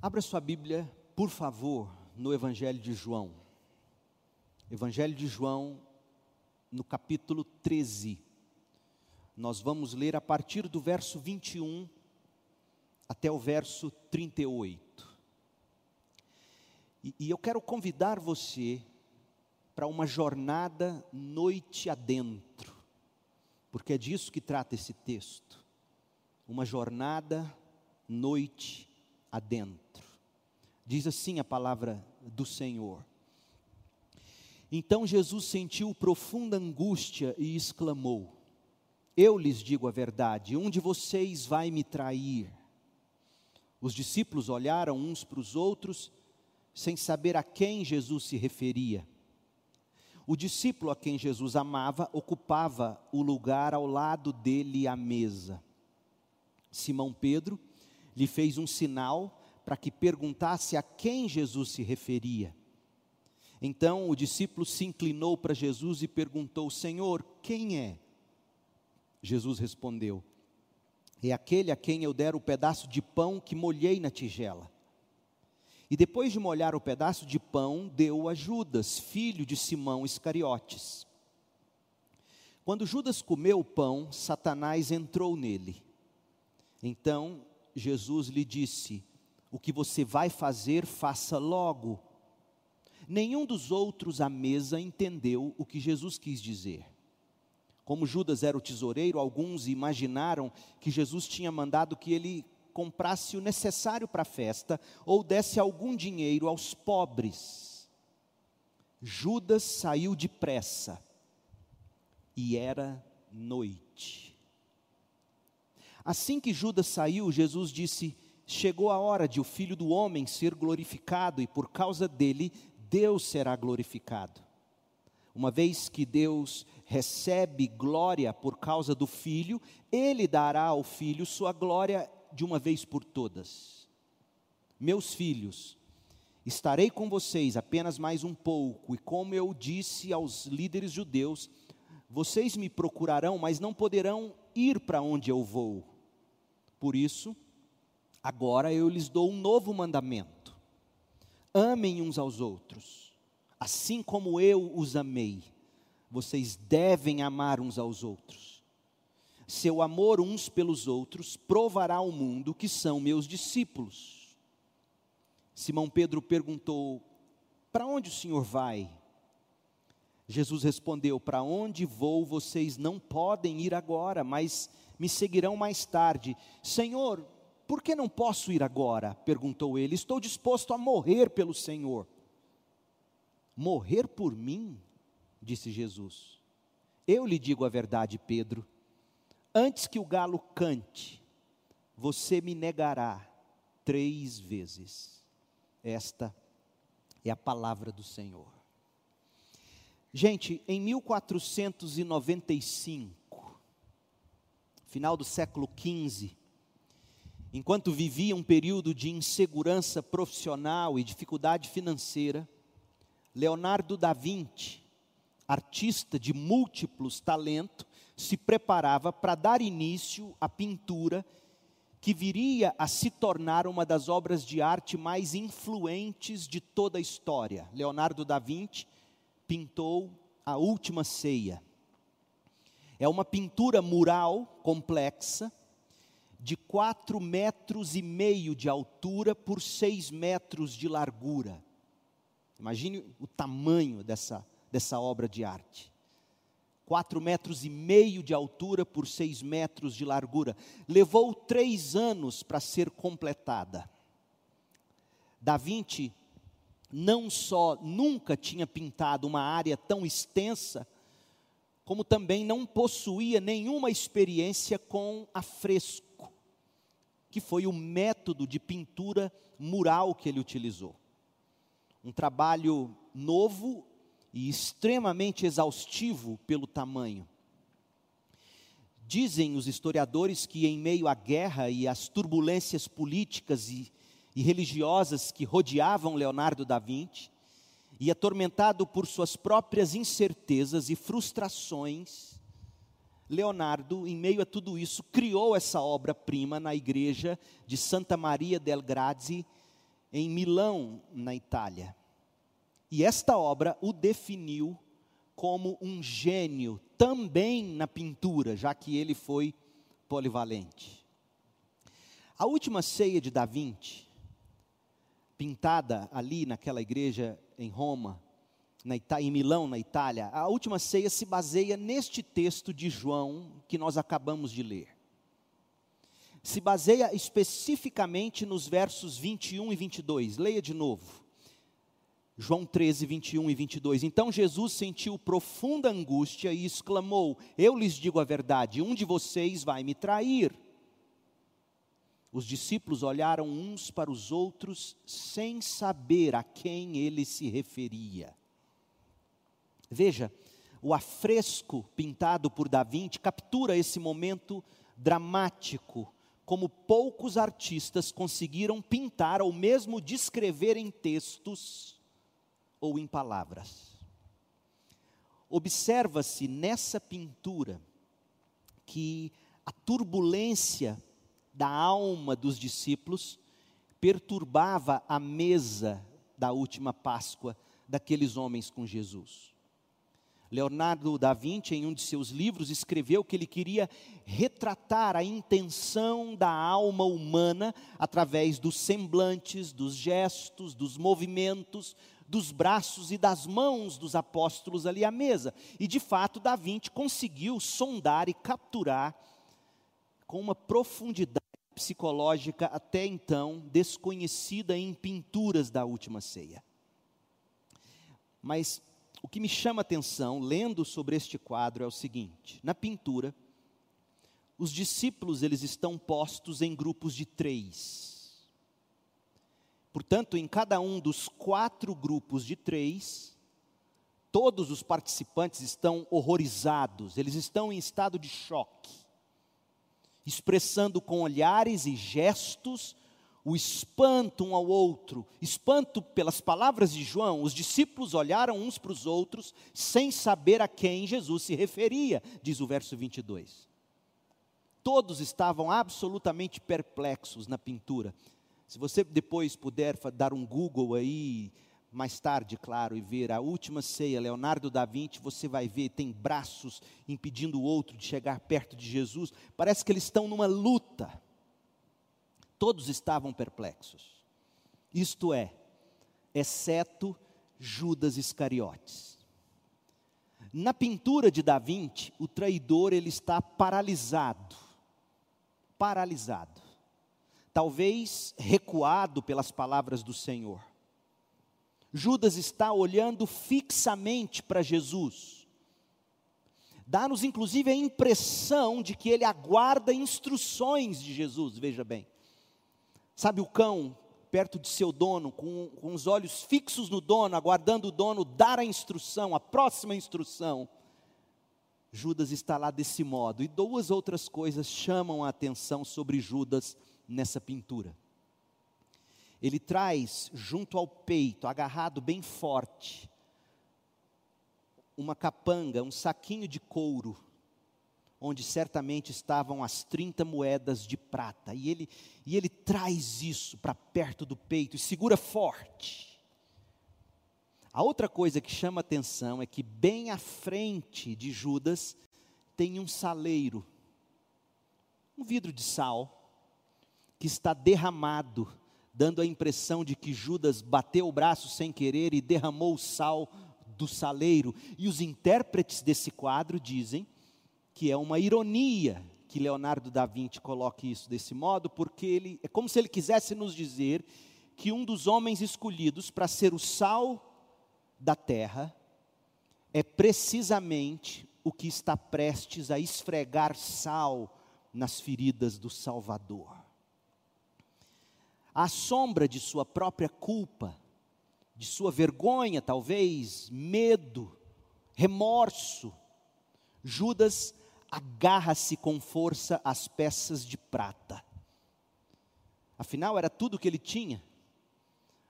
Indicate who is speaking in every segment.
Speaker 1: Abra sua Bíblia, por favor, no Evangelho de João. Evangelho de João, no capítulo 13. Nós vamos ler a partir do verso 21 até o verso 38. E, e eu quero convidar você para uma jornada noite adentro, porque é disso que trata esse texto. Uma jornada noite adentro. Diz assim a palavra do Senhor. Então Jesus sentiu profunda angústia e exclamou: Eu lhes digo a verdade, um de vocês vai me trair. Os discípulos olharam uns para os outros, sem saber a quem Jesus se referia. O discípulo a quem Jesus amava ocupava o lugar ao lado dele à mesa. Simão Pedro lhe fez um sinal para que perguntasse a quem Jesus se referia. Então o discípulo se inclinou para Jesus e perguntou: Senhor, quem é? Jesus respondeu: É aquele a quem eu der o pedaço de pão que molhei na tigela. E depois de molhar o pedaço de pão, deu a Judas, filho de Simão Iscariotes. Quando Judas comeu o pão, Satanás entrou nele. Então Jesus lhe disse: O que você vai fazer, faça logo. Nenhum dos outros à mesa entendeu o que Jesus quis dizer. Como Judas era o tesoureiro, alguns imaginaram que Jesus tinha mandado que ele comprasse o necessário para a festa ou desse algum dinheiro aos pobres. Judas saiu depressa e era noite. Assim que Judas saiu, Jesus disse: Chegou a hora de o filho do homem ser glorificado, e por causa dele Deus será glorificado. Uma vez que Deus recebe glória por causa do filho, ele dará ao filho sua glória de uma vez por todas. Meus filhos, estarei com vocês apenas mais um pouco, e como eu disse aos líderes judeus, vocês me procurarão, mas não poderão ir para onde eu vou. Por isso, agora eu lhes dou um novo mandamento: amem uns aos outros, assim como eu os amei. Vocês devem amar uns aos outros. Seu amor uns pelos outros provará ao mundo que são meus discípulos. Simão Pedro perguntou: Para onde o senhor vai? Jesus respondeu: Para onde vou vocês não podem ir agora, mas me seguirão mais tarde. Senhor, por que não posso ir agora? perguntou ele. Estou disposto a morrer pelo Senhor. Morrer por mim? disse Jesus. Eu lhe digo a verdade, Pedro. Antes que o galo cante, você me negará três vezes. Esta é a palavra do Senhor. Gente, em 1495, final do século XV, enquanto vivia um período de insegurança profissional e dificuldade financeira, Leonardo da Vinci, artista de múltiplos talentos, se preparava para dar início à pintura que viria a se tornar uma das obras de arte mais influentes de toda a história. Leonardo da Vinci pintou a última ceia. É uma pintura mural complexa, de quatro metros e meio de altura por seis metros de largura. Imagine o tamanho dessa, dessa obra de arte. Quatro metros e meio de altura por seis metros de largura. Levou três anos para ser completada. Da Vinci não só nunca tinha pintado uma área tão extensa, como também não possuía nenhuma experiência com afresco, que foi o método de pintura mural que ele utilizou. Um trabalho novo e extremamente exaustivo pelo tamanho. Dizem os historiadores que, em meio à guerra e às turbulências políticas e e religiosas que rodeavam Leonardo da Vinci, e atormentado por suas próprias incertezas e frustrações, Leonardo, em meio a tudo isso, criou essa obra-prima na igreja de Santa Maria del Grazie, em Milão, na Itália. E esta obra o definiu como um gênio também na pintura, já que ele foi polivalente. A última ceia de Da Vinci, pintada ali naquela igreja em Roma, na Ita em Milão, na Itália, a última ceia se baseia neste texto de João que nós acabamos de ler. Se baseia especificamente nos versos 21 e 22. Leia de novo. João 13, 21 e 22. Então Jesus sentiu profunda angústia e exclamou: Eu lhes digo a verdade, um de vocês vai me trair. Os discípulos olharam uns para os outros sem saber a quem ele se referia. Veja, o afresco pintado por Da Vinci captura esse momento dramático, como poucos artistas conseguiram pintar ou mesmo descrever em textos ou em palavras. Observa-se nessa pintura que a turbulência da alma dos discípulos perturbava a mesa da última Páscoa daqueles homens com Jesus. Leonardo da Vinci, em um de seus livros, escreveu que ele queria retratar a intenção da alma humana através dos semblantes, dos gestos, dos movimentos, dos braços e das mãos dos apóstolos ali à mesa. E de fato, da Vinci conseguiu sondar e capturar com uma profundidade psicológica até então desconhecida em pinturas da última ceia. Mas o que me chama a atenção, lendo sobre este quadro, é o seguinte: na pintura, os discípulos eles estão postos em grupos de três. Portanto, em cada um dos quatro grupos de três, todos os participantes estão horrorizados, eles estão em estado de choque, expressando com olhares e gestos o espanto um ao outro, espanto pelas palavras de João, os discípulos olharam uns para os outros sem saber a quem Jesus se referia, diz o verso 22. Todos estavam absolutamente perplexos na pintura. Se você depois puder dar um Google aí, mais tarde, claro, e ver a última ceia, Leonardo da Vinci, você vai ver, tem braços impedindo o outro de chegar perto de Jesus. Parece que eles estão numa luta Todos estavam perplexos. Isto é, exceto Judas Iscariotes. Na pintura de Da Vinci, o traidor ele está paralisado. Paralisado. Talvez recuado pelas palavras do Senhor. Judas está olhando fixamente para Jesus. Dá-nos inclusive a impressão de que ele aguarda instruções de Jesus, veja bem. Sabe o cão perto de seu dono, com, com os olhos fixos no dono, aguardando o dono dar a instrução, a próxima instrução. Judas está lá desse modo. E duas outras coisas chamam a atenção sobre Judas nessa pintura. Ele traz junto ao peito, agarrado bem forte, uma capanga, um saquinho de couro onde certamente estavam as 30 moedas de prata. E ele, e ele traz isso para perto do peito e segura forte. A outra coisa que chama atenção é que bem à frente de Judas tem um saleiro, um vidro de sal, que está derramado, dando a impressão de que Judas bateu o braço sem querer e derramou o sal do saleiro. E os intérpretes desse quadro dizem que é uma ironia que Leonardo da Vinci coloque isso desse modo, porque ele é como se ele quisesse nos dizer que um dos homens escolhidos para ser o sal da terra é precisamente o que está prestes a esfregar sal nas feridas do Salvador. À sombra de sua própria culpa, de sua vergonha, talvez, medo, remorso, Judas agarra-se com força às peças de prata. Afinal, era tudo que ele tinha.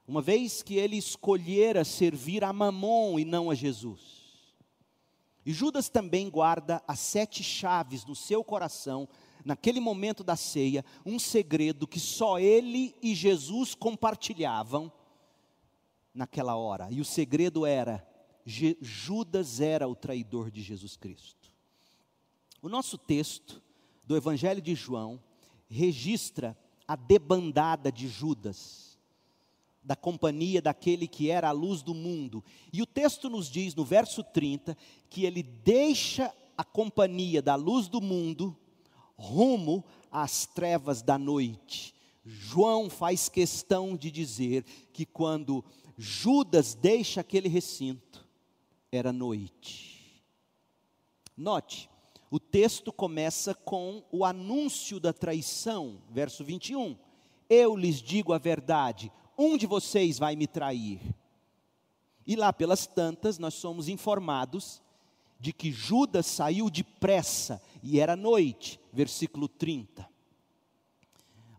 Speaker 1: Uma vez que ele escolhera servir a Mamon e não a Jesus. E Judas também guarda as sete chaves no seu coração, naquele momento da ceia, um segredo que só ele e Jesus compartilhavam naquela hora. E o segredo era: Judas era o traidor de Jesus Cristo. O nosso texto do Evangelho de João registra a debandada de Judas, da companhia daquele que era a luz do mundo. E o texto nos diz, no verso 30, que ele deixa a companhia da luz do mundo rumo às trevas da noite. João faz questão de dizer que quando Judas deixa aquele recinto, era noite. Note, o texto começa com o anúncio da traição, verso 21. Eu lhes digo a verdade, um de vocês vai me trair. E lá pelas tantas, nós somos informados de que Judas saiu depressa e era noite, versículo 30.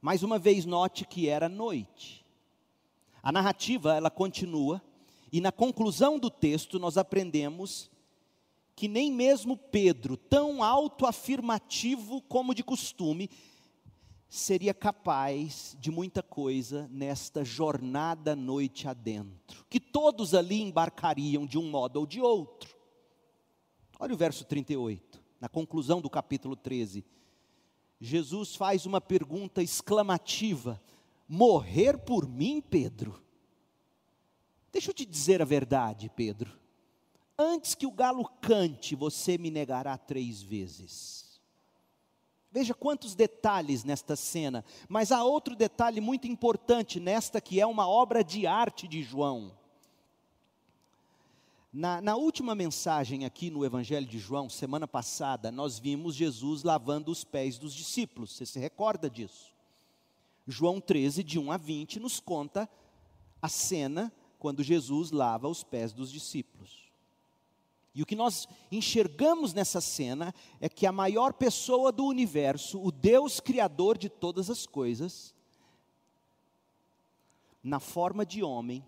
Speaker 1: Mais uma vez, note que era noite. A narrativa, ela continua, e na conclusão do texto nós aprendemos que nem mesmo Pedro, tão autoafirmativo como de costume, seria capaz de muita coisa nesta jornada noite adentro, que todos ali embarcariam de um modo ou de outro. Olha o verso 38, na conclusão do capítulo 13. Jesus faz uma pergunta exclamativa: Morrer por mim, Pedro? Deixa eu te dizer a verdade, Pedro antes que o galo cante, você me negará três vezes. Veja quantos detalhes nesta cena, mas há outro detalhe muito importante nesta que é uma obra de arte de João. Na, na, última mensagem aqui no Evangelho de João, semana passada, nós vimos Jesus lavando os pés dos discípulos, você se recorda disso? João 13, de 1 a 20, nos conta a cena quando Jesus lava os pés dos discípulos. E o que nós enxergamos nessa cena é que a maior pessoa do universo, o Deus Criador de todas as coisas, na forma de homem,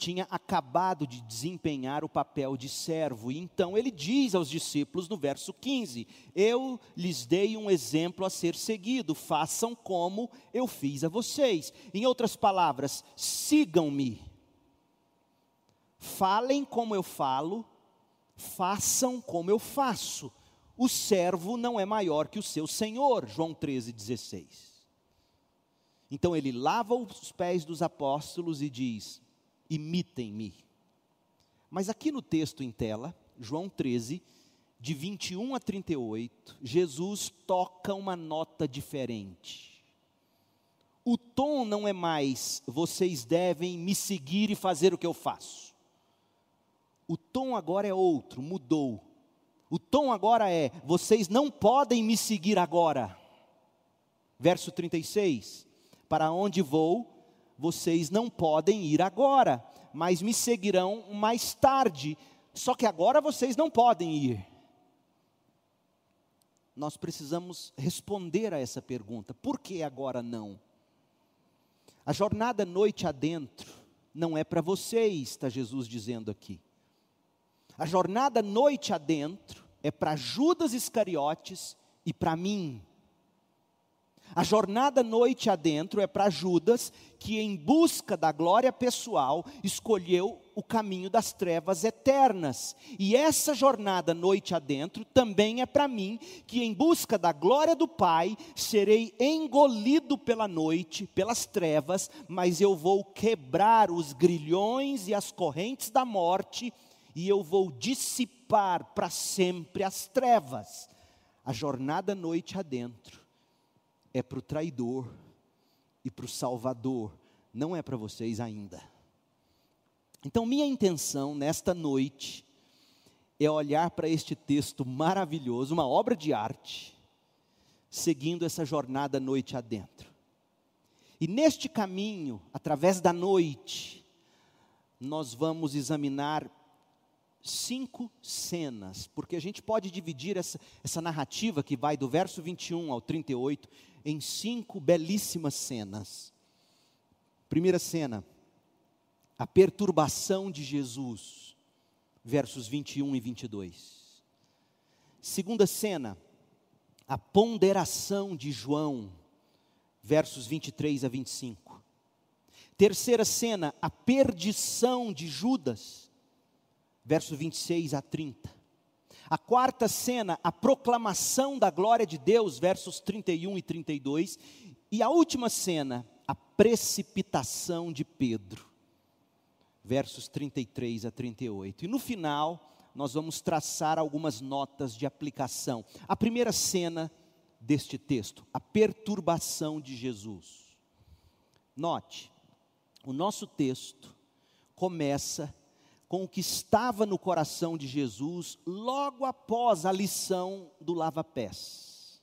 Speaker 1: tinha acabado de desempenhar o papel de servo, e então ele diz aos discípulos no verso 15: Eu lhes dei um exemplo a ser seguido, façam como eu fiz a vocês. Em outras palavras, sigam-me, falem como eu falo, façam como eu faço. O servo não é maior que o seu senhor. João 13, 16. Então ele lava os pés dos apóstolos e diz: imitem-me. Mas aqui no texto em tela, João 13, de 21 a 38, Jesus toca uma nota diferente. O tom não é mais vocês devem me seguir e fazer o que eu faço. O tom agora é outro, mudou. O tom agora é: vocês não podem me seguir agora. Verso 36: Para onde vou, vocês não podem ir agora, mas me seguirão mais tarde. Só que agora vocês não podem ir. Nós precisamos responder a essa pergunta: por que agora não? A jornada noite adentro não é para vocês, está Jesus dizendo aqui. A jornada noite adentro é para Judas Iscariotes e para mim. A jornada noite adentro é para Judas, que em busca da glória pessoal escolheu o caminho das trevas eternas. E essa jornada noite adentro também é para mim, que em busca da glória do Pai serei engolido pela noite, pelas trevas, mas eu vou quebrar os grilhões e as correntes da morte e eu vou dissipar para sempre as trevas. A jornada noite adentro é para o traidor e para o salvador, não é para vocês ainda. Então, minha intenção nesta noite é olhar para este texto maravilhoso, uma obra de arte, seguindo essa jornada noite adentro. E neste caminho, através da noite, nós vamos examinar cinco cenas, porque a gente pode dividir essa, essa narrativa que vai do verso 21 ao 38 em cinco belíssimas cenas. Primeira cena, a perturbação de Jesus, versos 21 e 22. Segunda cena, a ponderação de João, versos 23 a 25. Terceira cena, a perdição de Judas, verso 26 a 30. A quarta cena, a proclamação da glória de Deus, versos 31 e 32. E a última cena, a precipitação de Pedro, versos 33 a 38. E no final, nós vamos traçar algumas notas de aplicação. A primeira cena deste texto, a perturbação de Jesus. Note, o nosso texto começa com o que estava no coração de Jesus logo após a lição do lava-pés.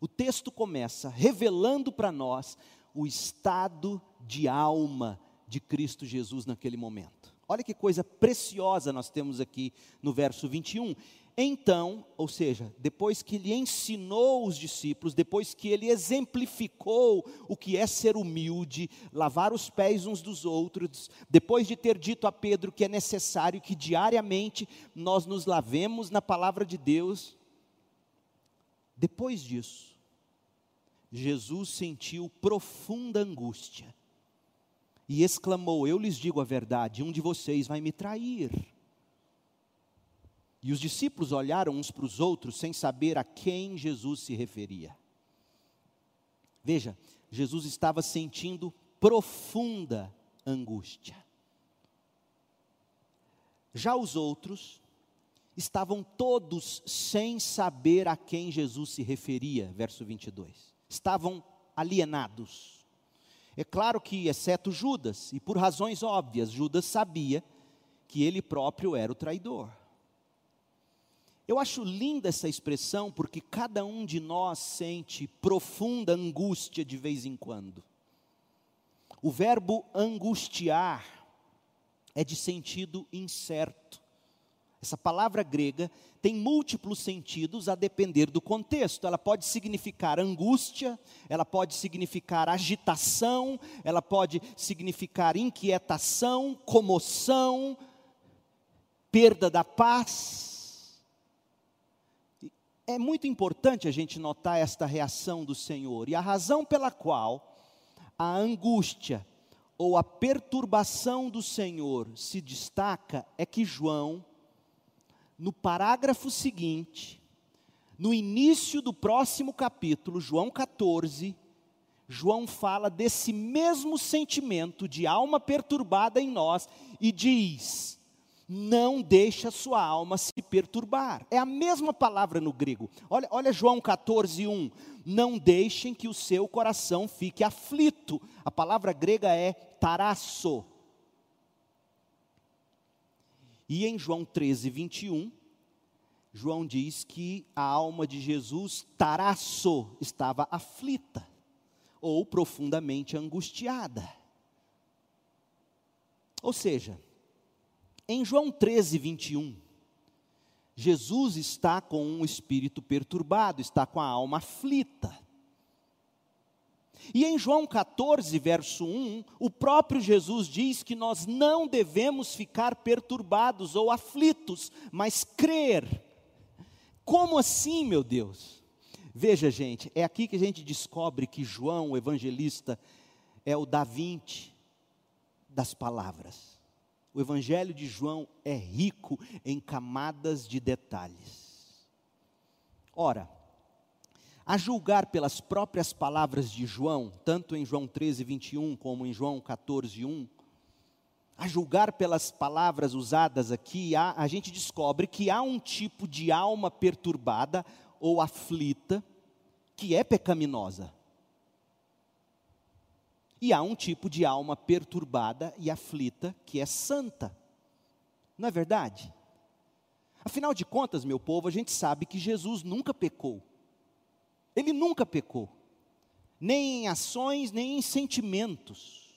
Speaker 1: O texto começa revelando para nós o estado de alma de Cristo Jesus naquele momento. Olha que coisa preciosa nós temos aqui no verso 21. Então, ou seja, depois que ele ensinou os discípulos, depois que ele exemplificou o que é ser humilde, lavar os pés uns dos outros, depois de ter dito a Pedro que é necessário que diariamente nós nos lavemos na palavra de Deus, depois disso, Jesus sentiu profunda angústia e exclamou: Eu lhes digo a verdade, um de vocês vai me trair. E os discípulos olharam uns para os outros sem saber a quem Jesus se referia. Veja, Jesus estava sentindo profunda angústia. Já os outros estavam todos sem saber a quem Jesus se referia, verso 22. Estavam alienados. É claro que, exceto Judas, e por razões óbvias, Judas sabia que ele próprio era o traidor. Eu acho linda essa expressão porque cada um de nós sente profunda angústia de vez em quando. O verbo angustiar é de sentido incerto. Essa palavra grega tem múltiplos sentidos a depender do contexto. Ela pode significar angústia, ela pode significar agitação, ela pode significar inquietação, comoção, perda da paz é muito importante a gente notar esta reação do Senhor, e a razão pela qual a angústia ou a perturbação do Senhor se destaca é que João, no parágrafo seguinte, no início do próximo capítulo, João 14, João fala desse mesmo sentimento de alma perturbada em nós e diz: não deixe a sua alma se perturbar. É a mesma palavra no grego. Olha, olha João 14, 1. Não deixem que o seu coração fique aflito. A palavra grega é tarasso. E em João 13, 21, João diz que a alma de Jesus, tarasso, estava aflita ou profundamente angustiada. Ou seja, em João 13, 21, Jesus está com um espírito perturbado, está com a alma aflita. E em João 14, verso 1, o próprio Jesus diz que nós não devemos ficar perturbados ou aflitos, mas crer. Como assim, meu Deus? Veja, gente, é aqui que a gente descobre que João, o evangelista, é o Da Vinci das palavras. O Evangelho de João é rico em camadas de detalhes. Ora, a julgar pelas próprias palavras de João, tanto em João 13, 21, como em João 14, 1, a julgar pelas palavras usadas aqui, a, a gente descobre que há um tipo de alma perturbada ou aflita que é pecaminosa. E há um tipo de alma perturbada e aflita que é santa. Não é verdade? Afinal de contas, meu povo, a gente sabe que Jesus nunca pecou. Ele nunca pecou. Nem em ações, nem em sentimentos.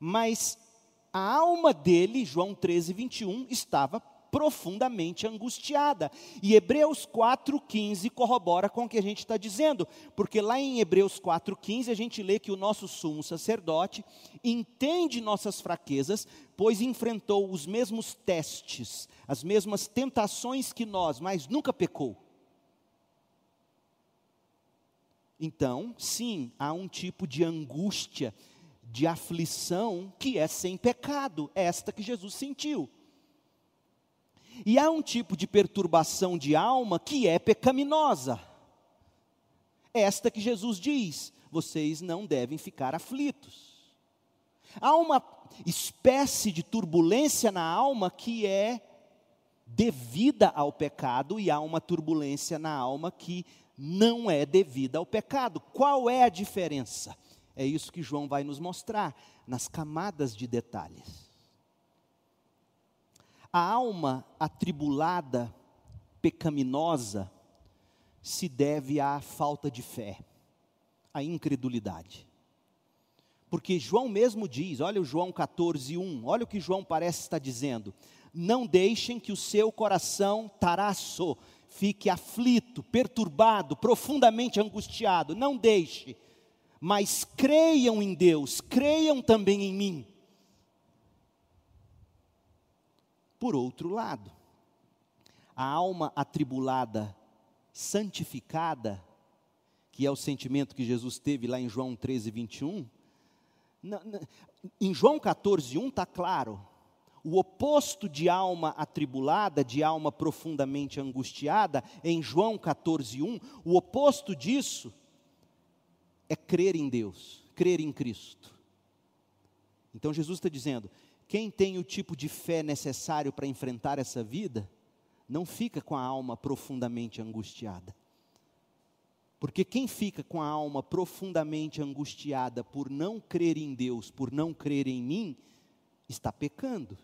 Speaker 1: Mas a alma dele, João 13, 21, estava profundamente angustiada. E Hebreus 4,15 corrobora com o que a gente está dizendo, porque lá em Hebreus 4,15 a gente lê que o nosso sumo sacerdote entende nossas fraquezas, pois enfrentou os mesmos testes, as mesmas tentações que nós, mas nunca pecou. Então, sim, há um tipo de angústia, de aflição que é sem pecado, esta que Jesus sentiu. E há um tipo de perturbação de alma que é pecaminosa. Esta que Jesus diz: vocês não devem ficar aflitos. Há uma espécie de turbulência na alma que é devida ao pecado, e há uma turbulência na alma que não é devida ao pecado. Qual é a diferença? É isso que João vai nos mostrar nas camadas de detalhes. A alma atribulada, pecaminosa, se deve à falta de fé, à incredulidade. Porque João mesmo diz, olha o João 14, 1, olha o que João parece estar dizendo: não deixem que o seu coração taraço fique aflito, perturbado, profundamente angustiado, não deixe, mas creiam em Deus, creiam também em mim. Por outro lado, a alma atribulada, santificada, que é o sentimento que Jesus teve lá em João 13, 21, em João 14, 1 está claro, o oposto de alma atribulada, de alma profundamente angustiada, em João 14, 1, o oposto disso é crer em Deus, crer em Cristo. Então Jesus está dizendo: quem tem o tipo de fé necessário para enfrentar essa vida, não fica com a alma profundamente angustiada. Porque quem fica com a alma profundamente angustiada por não crer em Deus, por não crer em mim, está pecando.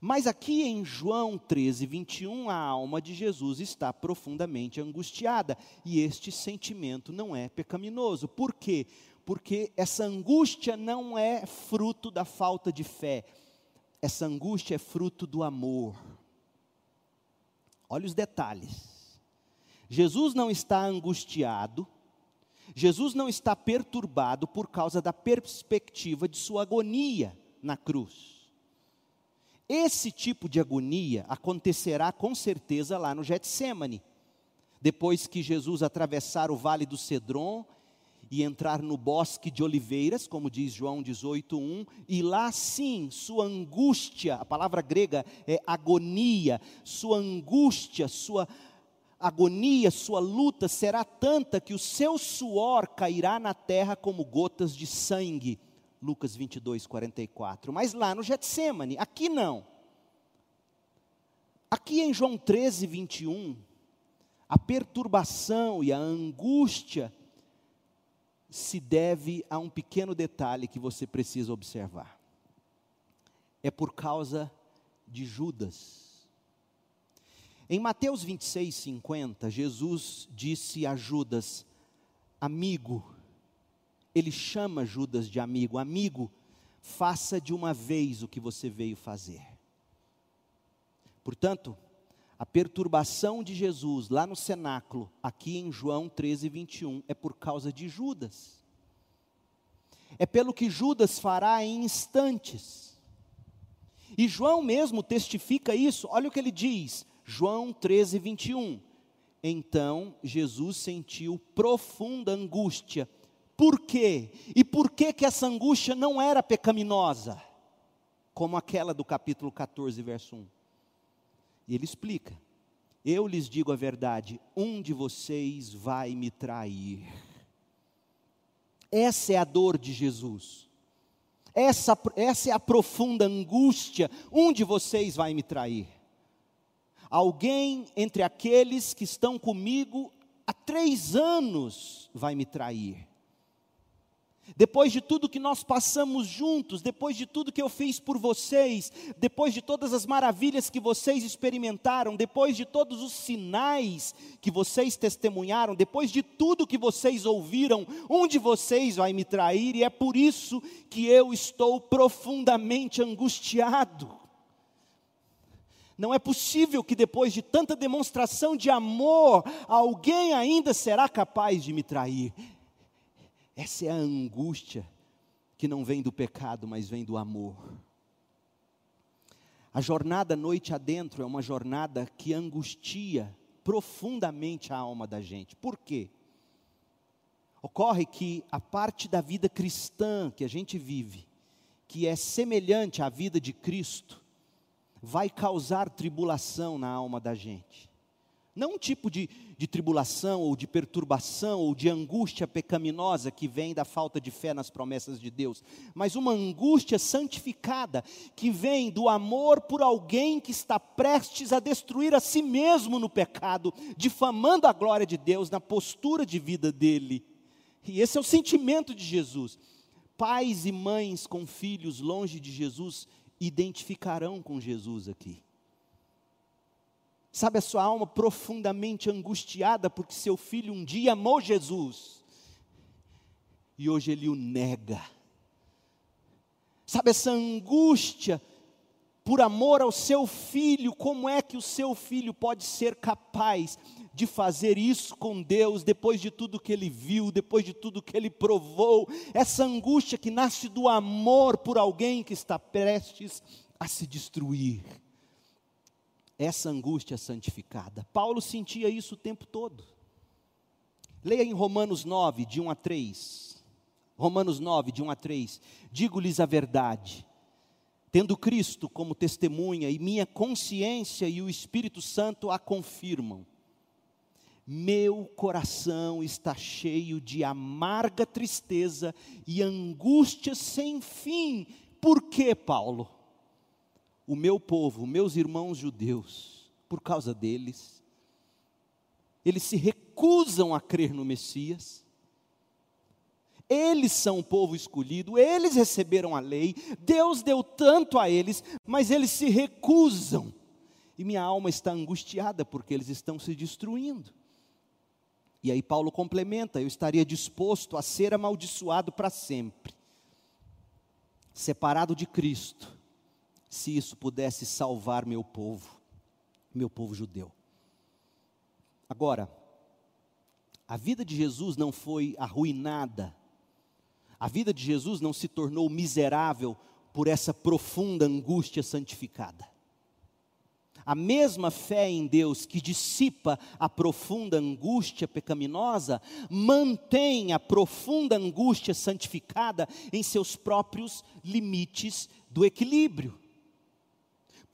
Speaker 1: Mas aqui em João 13, 21, a alma de Jesus está profundamente angustiada, e este sentimento não é pecaminoso. Por quê? Porque essa angústia não é fruto da falta de fé, essa angústia é fruto do amor. Olha os detalhes. Jesus não está angustiado, Jesus não está perturbado por causa da perspectiva de sua agonia na cruz. Esse tipo de agonia acontecerá com certeza lá no Getsemane. Depois que Jesus atravessar o vale do Cedron e entrar no bosque de oliveiras, como diz João 18:1, e lá sim, sua angústia, a palavra grega é agonia, sua angústia, sua agonia, sua luta será tanta que o seu suor cairá na terra como gotas de sangue. Lucas 22, 44. Mas lá no Getsemane, aqui não. Aqui em João 13, 21, a perturbação e a angústia se deve a um pequeno detalhe que você precisa observar. É por causa de Judas. Em Mateus 26, 50, Jesus disse a Judas: Amigo, ele chama Judas de amigo. Amigo, faça de uma vez o que você veio fazer. Portanto, a perturbação de Jesus lá no cenáculo, aqui em João 13, 21, é por causa de Judas. É pelo que Judas fará em instantes. E João mesmo testifica isso, olha o que ele diz, João 13, 21. Então Jesus sentiu profunda angústia por quê? E por que que essa angústia não era pecaminosa? Como aquela do capítulo 14, verso 1. E ele explica: Eu lhes digo a verdade, um de vocês vai me trair. Essa é a dor de Jesus. Essa, essa é a profunda angústia. Um de vocês vai me trair. Alguém entre aqueles que estão comigo há três anos vai me trair. Depois de tudo que nós passamos juntos, depois de tudo que eu fiz por vocês, depois de todas as maravilhas que vocês experimentaram, depois de todos os sinais que vocês testemunharam, depois de tudo que vocês ouviram, um de vocês vai me trair e é por isso que eu estou profundamente angustiado. Não é possível que depois de tanta demonstração de amor, alguém ainda será capaz de me trair. Essa é a angústia que não vem do pecado, mas vem do amor. A jornada noite adentro é uma jornada que angustia profundamente a alma da gente. Por quê? Ocorre que a parte da vida cristã que a gente vive, que é semelhante à vida de Cristo, vai causar tribulação na alma da gente. Não um tipo de, de tribulação, ou de perturbação, ou de angústia pecaminosa que vem da falta de fé nas promessas de Deus, mas uma angústia santificada que vem do amor por alguém que está prestes a destruir a si mesmo no pecado, difamando a glória de Deus na postura de vida dele. E esse é o sentimento de Jesus. Pais e mães com filhos longe de Jesus identificarão com Jesus aqui. Sabe a sua alma profundamente angustiada porque seu filho um dia amou Jesus e hoje ele o nega. Sabe essa angústia por amor ao seu filho, como é que o seu filho pode ser capaz de fazer isso com Deus, depois de tudo que ele viu, depois de tudo que ele provou, essa angústia que nasce do amor por alguém que está prestes a se destruir. Essa angústia santificada. Paulo sentia isso o tempo todo. Leia em Romanos 9, de 1 a 3. Romanos 9, de 1 a 3. Digo-lhes a verdade tendo Cristo como testemunha e minha consciência e o Espírito Santo a confirmam meu coração está cheio de amarga tristeza e angústia sem fim. Por quê, Paulo? O meu povo, meus irmãos judeus, por causa deles, eles se recusam a crer no Messias. Eles são o povo escolhido, eles receberam a lei, Deus deu tanto a eles, mas eles se recusam. E minha alma está angustiada porque eles estão se destruindo. E aí Paulo complementa: eu estaria disposto a ser amaldiçoado para sempre, separado de Cristo, se isso pudesse salvar meu povo, meu povo judeu. Agora, a vida de Jesus não foi arruinada, a vida de Jesus não se tornou miserável por essa profunda angústia santificada. A mesma fé em Deus que dissipa a profunda angústia pecaminosa, mantém a profunda angústia santificada em seus próprios limites do equilíbrio.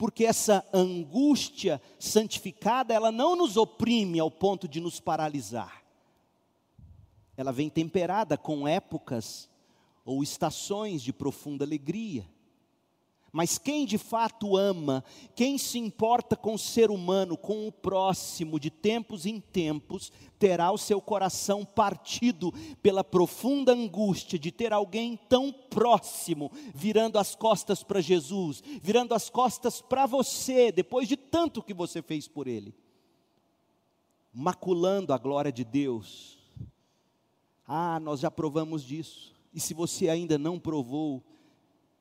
Speaker 1: Porque essa angústia santificada, ela não nos oprime ao ponto de nos paralisar. Ela vem temperada com épocas ou estações de profunda alegria mas quem de fato ama, quem se importa com o ser humano, com o próximo, de tempos em tempos, terá o seu coração partido pela profunda angústia de ter alguém tão próximo, virando as costas para Jesus, virando as costas para você, depois de tanto que você fez por ele, maculando a glória de Deus. Ah, nós já provamos disso, e se você ainda não provou,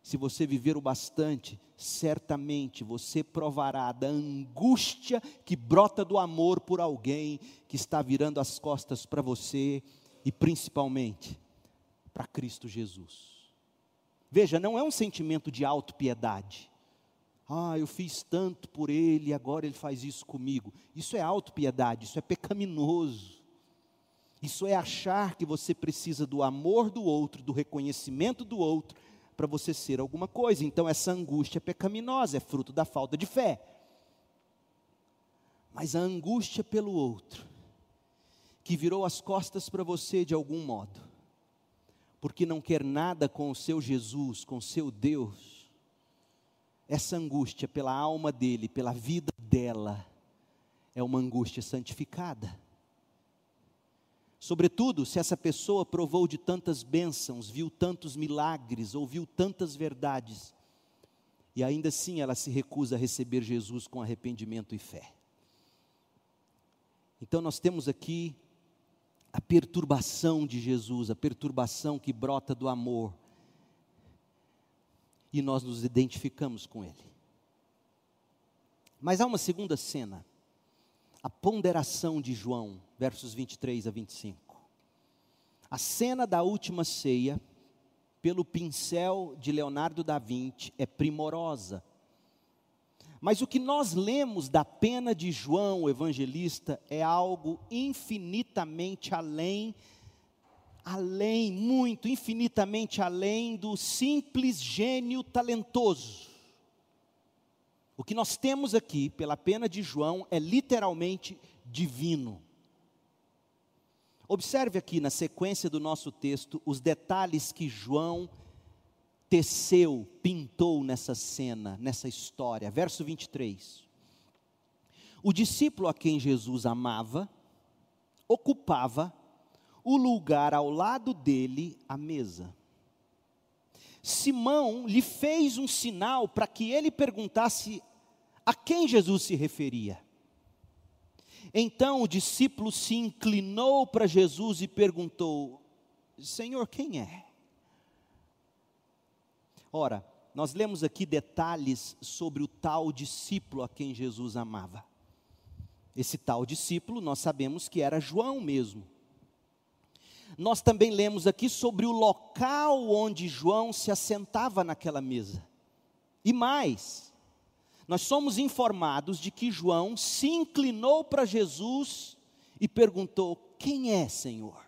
Speaker 1: se você viver o bastante, certamente você provará da angústia que brota do amor por alguém que está virando as costas para você e principalmente para Cristo Jesus. Veja, não é um sentimento de autopiedade. Ah, eu fiz tanto por ele agora ele faz isso comigo. Isso é autopiedade, isso é pecaminoso. Isso é achar que você precisa do amor do outro, do reconhecimento do outro, para você ser alguma coisa. Então essa angústia é pecaminosa, é fruto da falta de fé. Mas a angústia pelo outro, que virou as costas para você de algum modo, porque não quer nada com o seu Jesus, com o seu Deus, essa angústia pela alma dele, pela vida dela, é uma angústia santificada. Sobretudo, se essa pessoa provou de tantas bênçãos, viu tantos milagres, ouviu tantas verdades, e ainda assim ela se recusa a receber Jesus com arrependimento e fé. Então nós temos aqui a perturbação de Jesus, a perturbação que brota do amor, e nós nos identificamos com Ele. Mas há uma segunda cena, a ponderação de João, versos 23 a 25. A cena da última ceia, pelo pincel de Leonardo da Vinci, é primorosa. Mas o que nós lemos da pena de João, o evangelista, é algo infinitamente além, além, muito, infinitamente além do simples gênio talentoso. O que nós temos aqui, pela pena de João, é literalmente divino. Observe aqui na sequência do nosso texto os detalhes que João teceu, pintou nessa cena, nessa história. Verso 23. O discípulo a quem Jesus amava ocupava o lugar ao lado dele à mesa. Simão lhe fez um sinal para que ele perguntasse a quem Jesus se referia. Então o discípulo se inclinou para Jesus e perguntou: Senhor, quem é? Ora, nós lemos aqui detalhes sobre o tal discípulo a quem Jesus amava. Esse tal discípulo, nós sabemos que era João mesmo. Nós também lemos aqui sobre o local onde João se assentava naquela mesa. E mais, nós somos informados de que João se inclinou para Jesus e perguntou: Quem é, Senhor?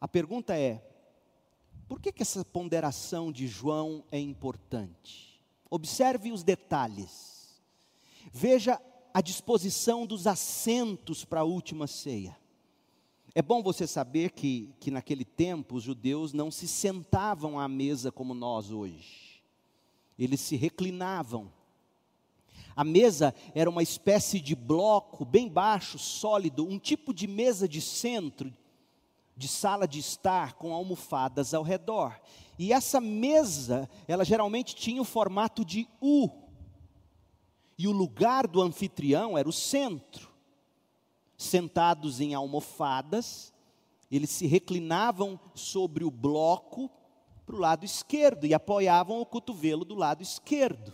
Speaker 1: A pergunta é: por que, que essa ponderação de João é importante? Observe os detalhes. Veja a disposição dos assentos para a última ceia. É bom você saber que, que naquele tempo os judeus não se sentavam à mesa como nós hoje. Eles se reclinavam. A mesa era uma espécie de bloco bem baixo, sólido, um tipo de mesa de centro, de sala de estar com almofadas ao redor. E essa mesa, ela geralmente tinha o formato de U. E o lugar do anfitrião era o centro. Sentados em almofadas, eles se reclinavam sobre o bloco para o lado esquerdo e apoiavam o cotovelo do lado esquerdo.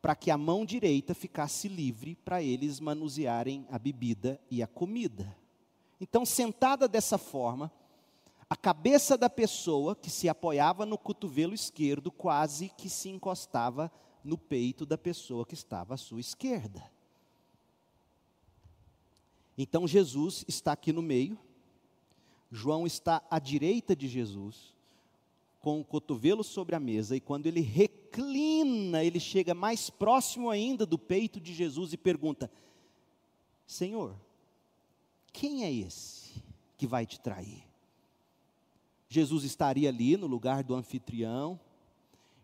Speaker 1: Para que a mão direita ficasse livre para eles manusearem a bebida e a comida. Então, sentada dessa forma, a cabeça da pessoa que se apoiava no cotovelo esquerdo quase que se encostava no peito da pessoa que estava à sua esquerda. Então Jesus está aqui no meio, João está à direita de Jesus, com o cotovelo sobre a mesa, e quando ele reclina, ele chega mais próximo ainda do peito de Jesus e pergunta: Senhor, quem é esse que vai te trair? Jesus estaria ali no lugar do anfitrião,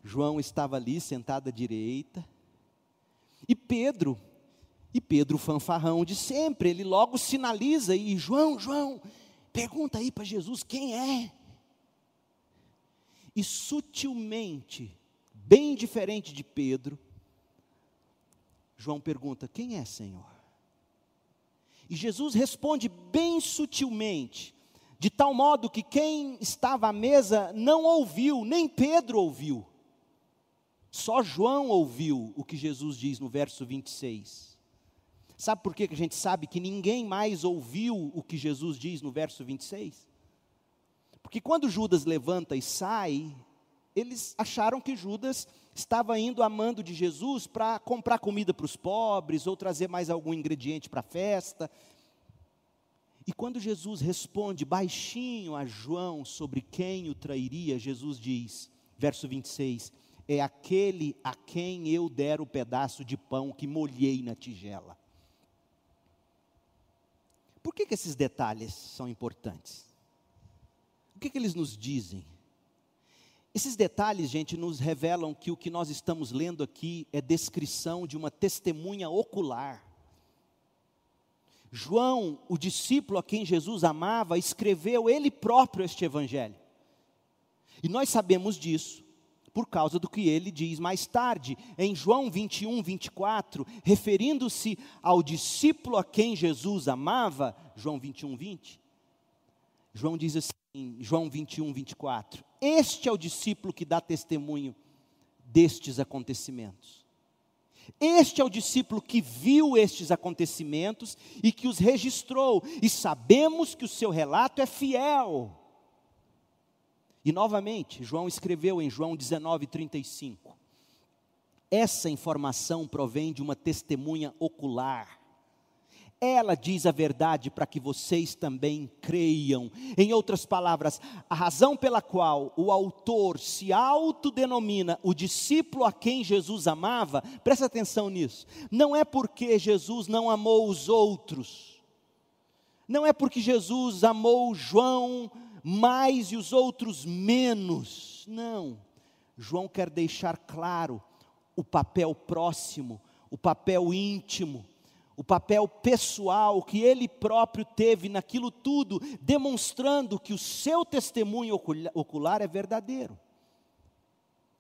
Speaker 1: João estava ali sentado à direita, e Pedro, e Pedro fanfarrão de sempre, ele logo sinaliza, e João, João, pergunta aí para Jesus quem é. E sutilmente, bem diferente de Pedro, João pergunta: Quem é, Senhor? E Jesus responde bem sutilmente, de tal modo que quem estava à mesa não ouviu, nem Pedro ouviu. Só João ouviu o que Jesus diz no verso 26. Sabe por que a gente sabe que ninguém mais ouviu o que Jesus diz no verso 26? Porque quando Judas levanta e sai, eles acharam que Judas estava indo amando de Jesus para comprar comida para os pobres ou trazer mais algum ingrediente para a festa. E quando Jesus responde baixinho a João sobre quem o trairia, Jesus diz, verso 26, é aquele a quem eu der o pedaço de pão que molhei na tigela. Por que, que esses detalhes são importantes? O que, que eles nos dizem? Esses detalhes, gente, nos revelam que o que nós estamos lendo aqui é descrição de uma testemunha ocular. João, o discípulo a quem Jesus amava, escreveu ele próprio este evangelho. E nós sabemos disso por causa do que ele diz mais tarde, em João 21, 24, referindo-se ao discípulo a quem Jesus amava, João 21, 20. João diz assim, João 21, 24: Este é o discípulo que dá testemunho destes acontecimentos. Este é o discípulo que viu estes acontecimentos e que os registrou, e sabemos que o seu relato é fiel. E novamente, João escreveu em João 19:35. Essa informação provém de uma testemunha ocular ela diz a verdade para que vocês também creiam. Em outras palavras, a razão pela qual o autor se autodenomina o discípulo a quem Jesus amava, presta atenção nisso, não é porque Jesus não amou os outros, não é porque Jesus amou João mais e os outros menos, não. João quer deixar claro o papel próximo, o papel íntimo, o papel pessoal que ele próprio teve naquilo tudo, demonstrando que o seu testemunho ocular é verdadeiro.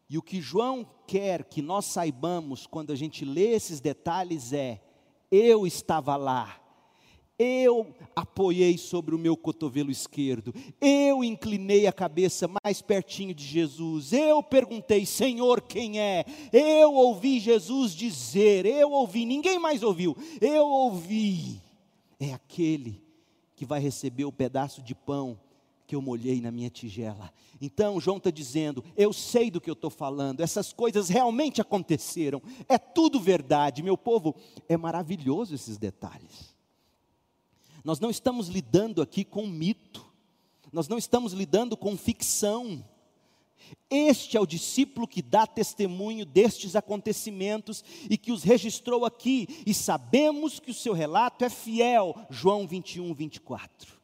Speaker 1: E o que João quer que nós saibamos quando a gente lê esses detalhes é: eu estava lá, eu apoiei sobre o meu cotovelo esquerdo, eu inclinei a cabeça mais pertinho de Jesus, eu perguntei, Senhor, quem é? Eu ouvi Jesus dizer, eu ouvi, ninguém mais ouviu, eu ouvi, é aquele que vai receber o pedaço de pão que eu molhei na minha tigela. Então, João está dizendo: eu sei do que eu estou falando, essas coisas realmente aconteceram, é tudo verdade, meu povo, é maravilhoso esses detalhes. Nós não estamos lidando aqui com mito, nós não estamos lidando com ficção. Este é o discípulo que dá testemunho destes acontecimentos e que os registrou aqui, e sabemos que o seu relato é fiel. João 21, 24.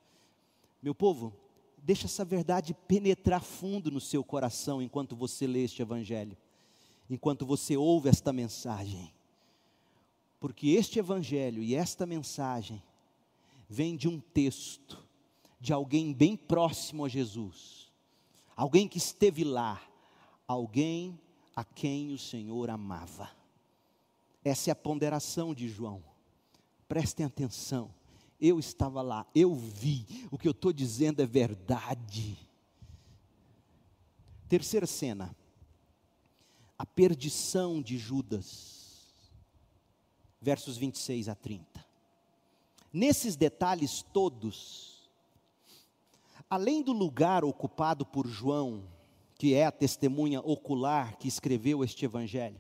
Speaker 1: Meu povo, deixa essa verdade penetrar fundo no seu coração enquanto você lê este evangelho, enquanto você ouve esta mensagem. Porque este evangelho e esta mensagem vem de um texto de alguém bem próximo a Jesus, alguém que esteve lá, alguém a quem o Senhor amava. Essa é a ponderação de João. Prestem atenção. Eu estava lá, eu vi, o que eu estou dizendo é verdade. Terceira cena, a perdição de Judas, versos 26 a 30. Nesses detalhes todos, além do lugar ocupado por João, que é a testemunha ocular que escreveu este evangelho,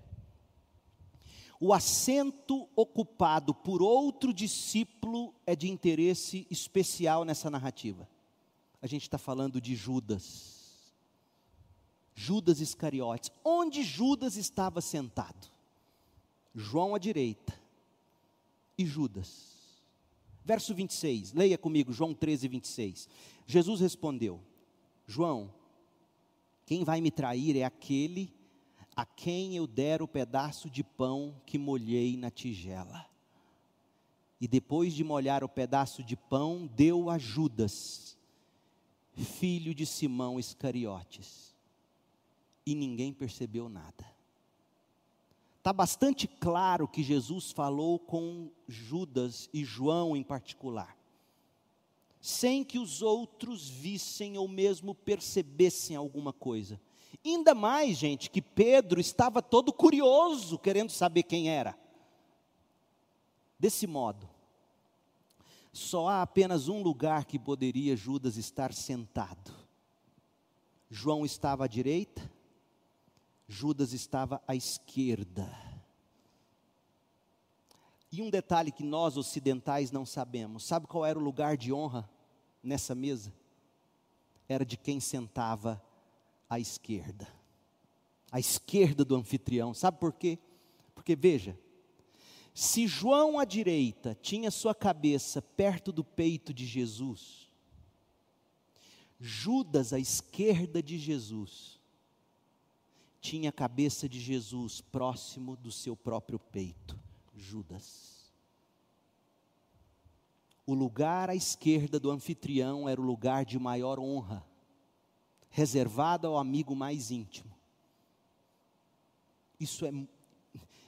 Speaker 1: o assento ocupado por outro discípulo é de interesse especial nessa narrativa. A gente está falando de Judas. Judas Iscariotes. Onde Judas estava sentado? João à direita e Judas Verso 26, leia comigo, João 13, 26. Jesus respondeu: João, quem vai me trair é aquele a quem eu der o pedaço de pão que molhei na tigela. E depois de molhar o pedaço de pão, deu a Judas, filho de Simão Iscariotes. E ninguém percebeu nada está bastante claro que Jesus falou com Judas e João em particular, sem que os outros vissem ou mesmo percebessem alguma coisa. Ainda mais, gente, que Pedro estava todo curioso, querendo saber quem era. Desse modo, só há apenas um lugar que poderia Judas estar sentado. João estava à direita, Judas estava à esquerda. E um detalhe que nós ocidentais não sabemos: sabe qual era o lugar de honra nessa mesa? Era de quem sentava à esquerda, à esquerda do anfitrião. Sabe por quê? Porque veja, se João à direita tinha sua cabeça perto do peito de Jesus, Judas à esquerda de Jesus tinha a cabeça de Jesus próximo do seu próprio peito, Judas. O lugar à esquerda do anfitrião era o lugar de maior honra, reservado ao amigo mais íntimo. Isso é,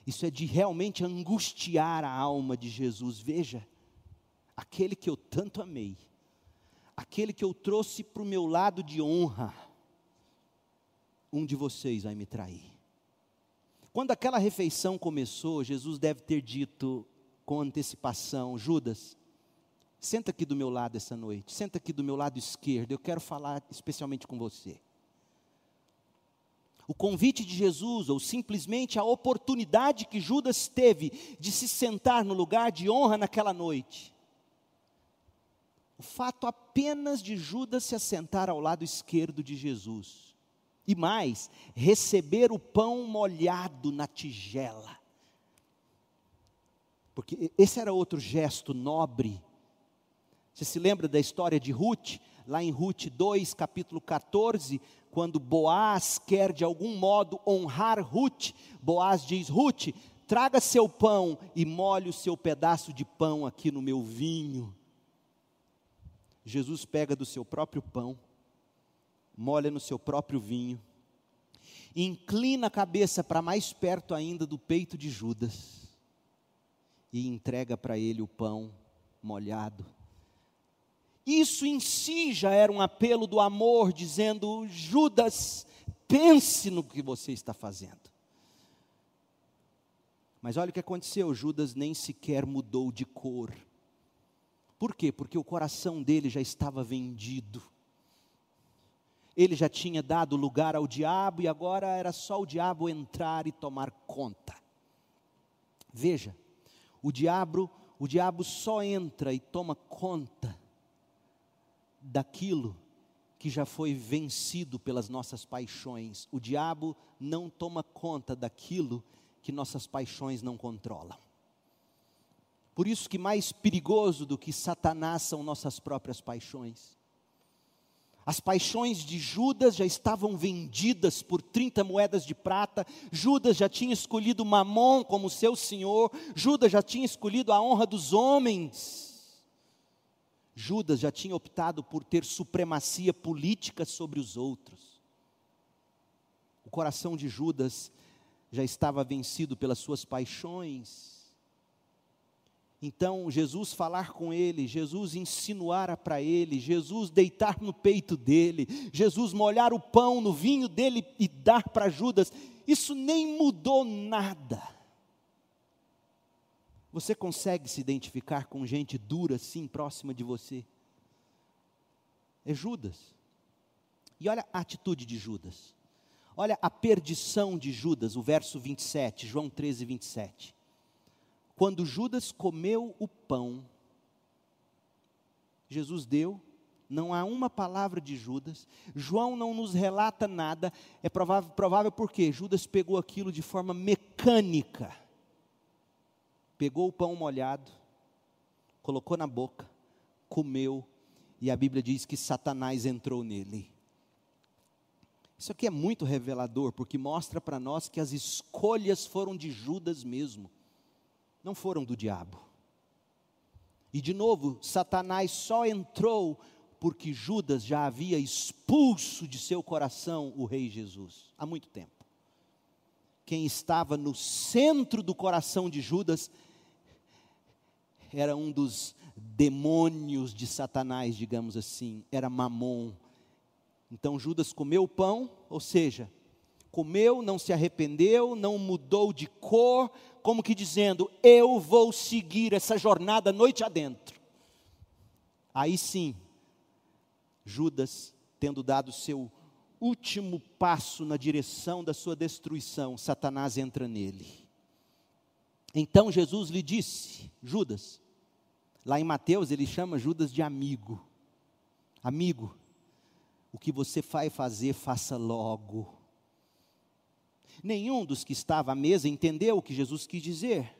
Speaker 1: isso é de realmente angustiar a alma de Jesus. Veja, aquele que eu tanto amei, aquele que eu trouxe para o meu lado de honra, um de vocês vai me trair. Quando aquela refeição começou, Jesus deve ter dito com antecipação: Judas, senta aqui do meu lado essa noite, senta aqui do meu lado esquerdo, eu quero falar especialmente com você. O convite de Jesus, ou simplesmente a oportunidade que Judas teve de se sentar no lugar de honra naquela noite, o fato apenas de Judas se assentar ao lado esquerdo de Jesus. E mais, receber o pão molhado na tigela. Porque esse era outro gesto nobre. Você se lembra da história de Ruth? Lá em Ruth 2, capítulo 14, quando Boaz quer de algum modo honrar Ruth, Boaz diz: Ruth, traga seu pão e molhe o seu pedaço de pão aqui no meu vinho. Jesus pega do seu próprio pão, molha no seu próprio vinho, inclina a cabeça para mais perto ainda do peito de Judas e entrega para ele o pão molhado. Isso em si já era um apelo do amor, dizendo: Judas, pense no que você está fazendo. Mas olha o que aconteceu: Judas nem sequer mudou de cor. Por quê? Porque o coração dele já estava vendido. Ele já tinha dado lugar ao diabo e agora era só o diabo entrar e tomar conta. Veja, o diabo, o diabo só entra e toma conta daquilo que já foi vencido pelas nossas paixões. O diabo não toma conta daquilo que nossas paixões não controlam. Por isso que mais perigoso do que Satanás são nossas próprias paixões. As paixões de Judas já estavam vendidas por 30 moedas de prata. Judas já tinha escolhido Mamon como seu senhor. Judas já tinha escolhido a honra dos homens. Judas já tinha optado por ter supremacia política sobre os outros. O coração de Judas já estava vencido pelas suas paixões. Então, Jesus falar com ele, Jesus insinuar para ele, Jesus deitar no peito dele, Jesus molhar o pão no vinho dele e dar para Judas, isso nem mudou nada. Você consegue se identificar com gente dura assim, próxima de você? É Judas. E olha a atitude de Judas. Olha a perdição de Judas, o verso 27, João 13, 27. Quando Judas comeu o pão, Jesus deu, não há uma palavra de Judas, João não nos relata nada, é provável, provável porque Judas pegou aquilo de forma mecânica, pegou o pão molhado, colocou na boca, comeu, e a Bíblia diz que Satanás entrou nele. Isso aqui é muito revelador, porque mostra para nós que as escolhas foram de Judas mesmo não foram do diabo. E de novo, Satanás só entrou porque Judas já havia expulso de seu coração o Rei Jesus, há muito tempo. Quem estava no centro do coração de Judas era um dos demônios de Satanás, digamos assim, era Mamon. Então Judas comeu o pão, ou seja, comeu, não se arrependeu, não mudou de cor, como que dizendo: Eu vou seguir essa jornada noite adentro. Aí sim, Judas, tendo dado seu último passo na direção da sua destruição, Satanás entra nele. Então Jesus lhe disse: Judas, lá em Mateus ele chama Judas de amigo. Amigo, o que você vai fazer, faça logo Nenhum dos que estava à mesa entendeu o que Jesus quis dizer.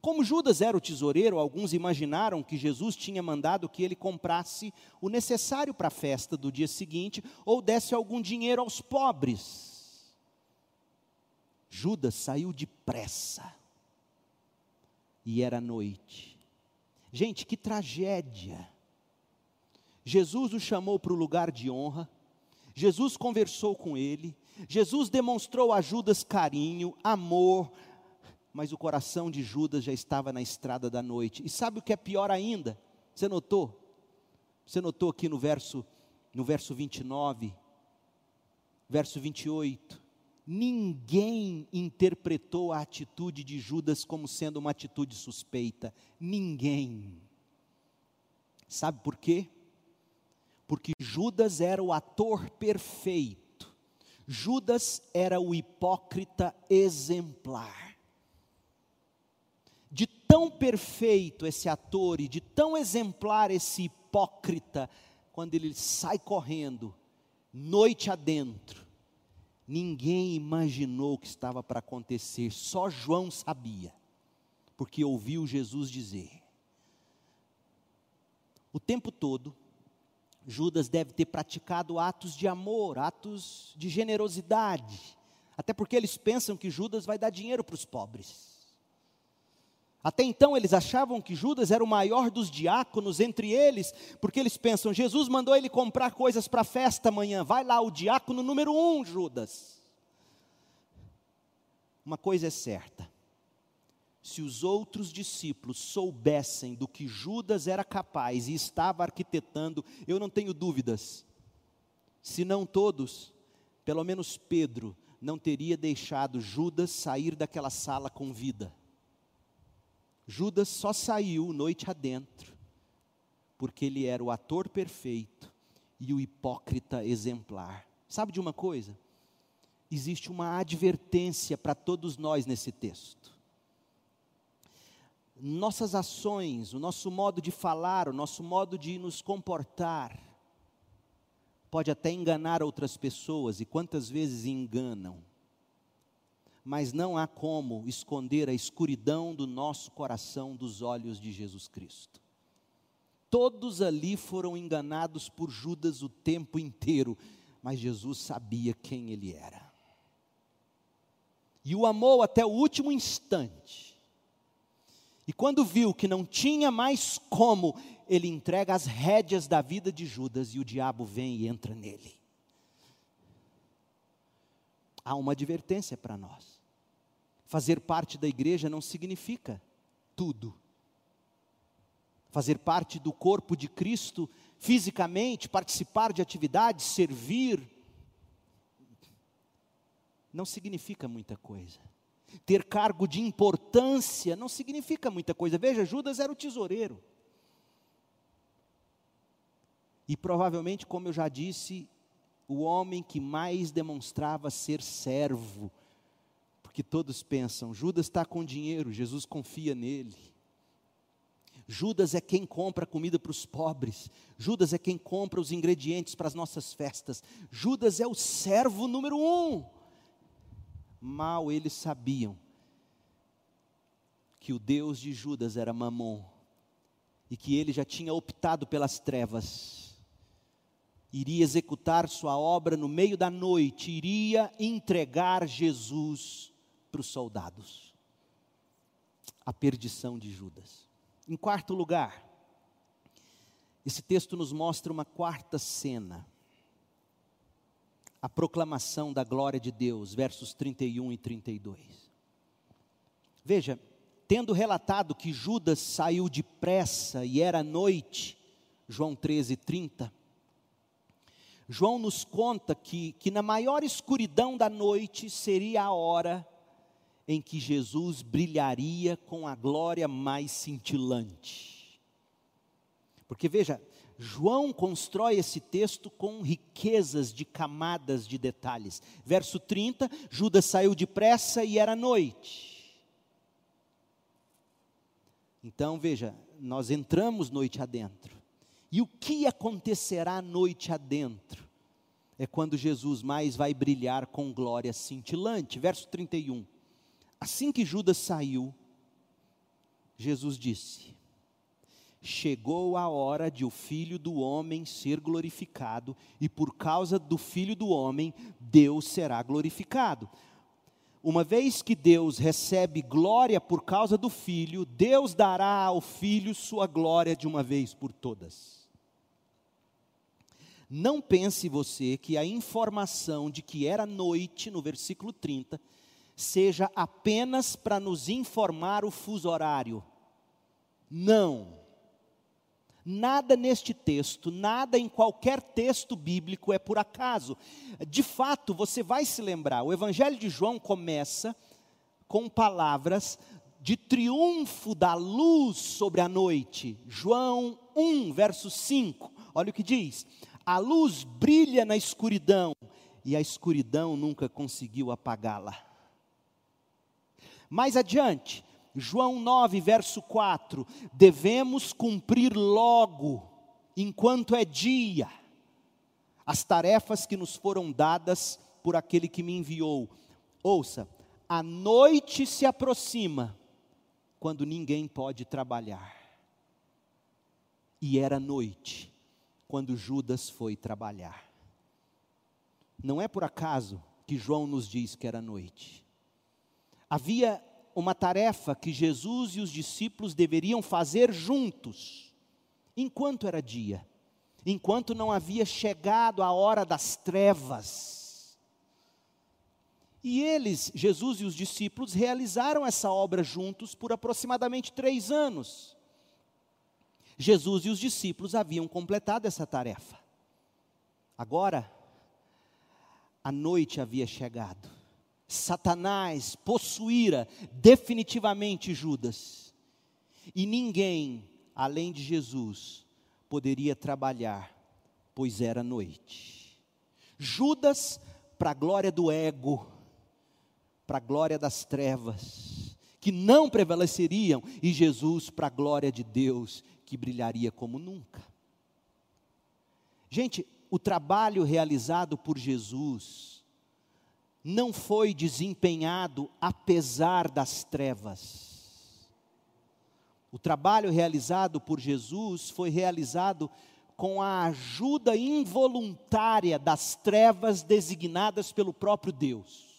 Speaker 1: Como Judas era o tesoureiro, alguns imaginaram que Jesus tinha mandado que ele comprasse o necessário para a festa do dia seguinte ou desse algum dinheiro aos pobres. Judas saiu depressa. E era noite. Gente, que tragédia. Jesus o chamou para o lugar de honra. Jesus conversou com ele, Jesus demonstrou a Judas carinho, amor, mas o coração de Judas já estava na estrada da noite. E sabe o que é pior ainda? Você notou? Você notou aqui no verso no verso 29, verso 28. ninguém interpretou a atitude de Judas como sendo uma atitude suspeita. Ninguém. Sabe por quê? Porque Judas era o ator perfeito. Judas era o hipócrita exemplar. De tão perfeito esse ator e de tão exemplar esse hipócrita, quando ele sai correndo, noite adentro, ninguém imaginou o que estava para acontecer, só João sabia, porque ouviu Jesus dizer. O tempo todo, Judas deve ter praticado atos de amor, atos de generosidade, até porque eles pensam que Judas vai dar dinheiro para os pobres. Até então eles achavam que Judas era o maior dos diáconos entre eles, porque eles pensam: Jesus mandou ele comprar coisas para a festa amanhã, vai lá, o diácono número um, Judas. Uma coisa é certa: se os outros discípulos soubessem do que Judas era capaz e estava arquitetando, eu não tenho dúvidas, se não todos, pelo menos Pedro, não teria deixado Judas sair daquela sala com vida. Judas só saiu noite adentro, porque ele era o ator perfeito e o hipócrita exemplar. Sabe de uma coisa? Existe uma advertência para todos nós nesse texto. Nossas ações, o nosso modo de falar, o nosso modo de nos comportar, pode até enganar outras pessoas, e quantas vezes enganam mas não há como esconder a escuridão do nosso coração dos olhos de Jesus Cristo. Todos ali foram enganados por Judas o tempo inteiro, mas Jesus sabia quem ele era. E o amou até o último instante. E quando viu que não tinha mais como, ele entrega as rédeas da vida de Judas e o diabo vem e entra nele há uma advertência para nós. Fazer parte da igreja não significa tudo. Fazer parte do corpo de Cristo fisicamente, participar de atividades, servir, não significa muita coisa. Ter cargo de importância não significa muita coisa. Veja, Judas era o tesoureiro. E provavelmente, como eu já disse, o homem que mais demonstrava ser servo, porque todos pensam: Judas está com dinheiro, Jesus confia nele. Judas é quem compra comida para os pobres, Judas é quem compra os ingredientes para as nossas festas, Judas é o servo número um. Mal eles sabiam que o Deus de Judas era Mamon e que ele já tinha optado pelas trevas iria executar sua obra no meio da noite, iria entregar Jesus para os soldados. A perdição de Judas. Em quarto lugar, esse texto nos mostra uma quarta cena. A proclamação da glória de Deus, versos 31 e 32. Veja, tendo relatado que Judas saiu depressa e era noite, João 13, 30, João nos conta que, que na maior escuridão da noite seria a hora em que Jesus brilharia com a glória mais cintilante. Porque veja, João constrói esse texto com riquezas de camadas de detalhes. Verso 30, Judas saiu depressa e era noite. Então veja, nós entramos noite adentro. E o que acontecerá noite adentro? É quando Jesus mais vai brilhar com glória cintilante. Verso 31. Assim que Judas saiu, Jesus disse: Chegou a hora de o filho do homem ser glorificado, e por causa do filho do homem, Deus será glorificado. Uma vez que Deus recebe glória por causa do filho, Deus dará ao filho sua glória de uma vez por todas. Não pense você que a informação de que era noite, no versículo 30, seja apenas para nos informar o fuso horário. Não. Nada neste texto, nada em qualquer texto bíblico é por acaso. De fato, você vai se lembrar, o Evangelho de João começa com palavras de triunfo da luz sobre a noite. João 1, verso 5. Olha o que diz: A luz brilha na escuridão e a escuridão nunca conseguiu apagá-la. Mais adiante, João 9, verso 4: devemos cumprir logo, enquanto é dia, as tarefas que nos foram dadas por aquele que me enviou. Ouça, a noite se aproxima, quando ninguém pode trabalhar. E era noite, quando Judas foi trabalhar. Não é por acaso que João nos diz que era noite. Havia uma tarefa que Jesus e os discípulos deveriam fazer juntos, enquanto era dia, enquanto não havia chegado a hora das trevas. E eles, Jesus e os discípulos, realizaram essa obra juntos por aproximadamente três anos. Jesus e os discípulos haviam completado essa tarefa. Agora, a noite havia chegado Satanás possuíra definitivamente Judas. E ninguém, além de Jesus, poderia trabalhar, pois era noite. Judas, para a glória do ego, para a glória das trevas, que não prevaleceriam, e Jesus, para a glória de Deus, que brilharia como nunca. Gente, o trabalho realizado por Jesus, não foi desempenhado apesar das trevas. O trabalho realizado por Jesus foi realizado com a ajuda involuntária das trevas designadas pelo próprio Deus.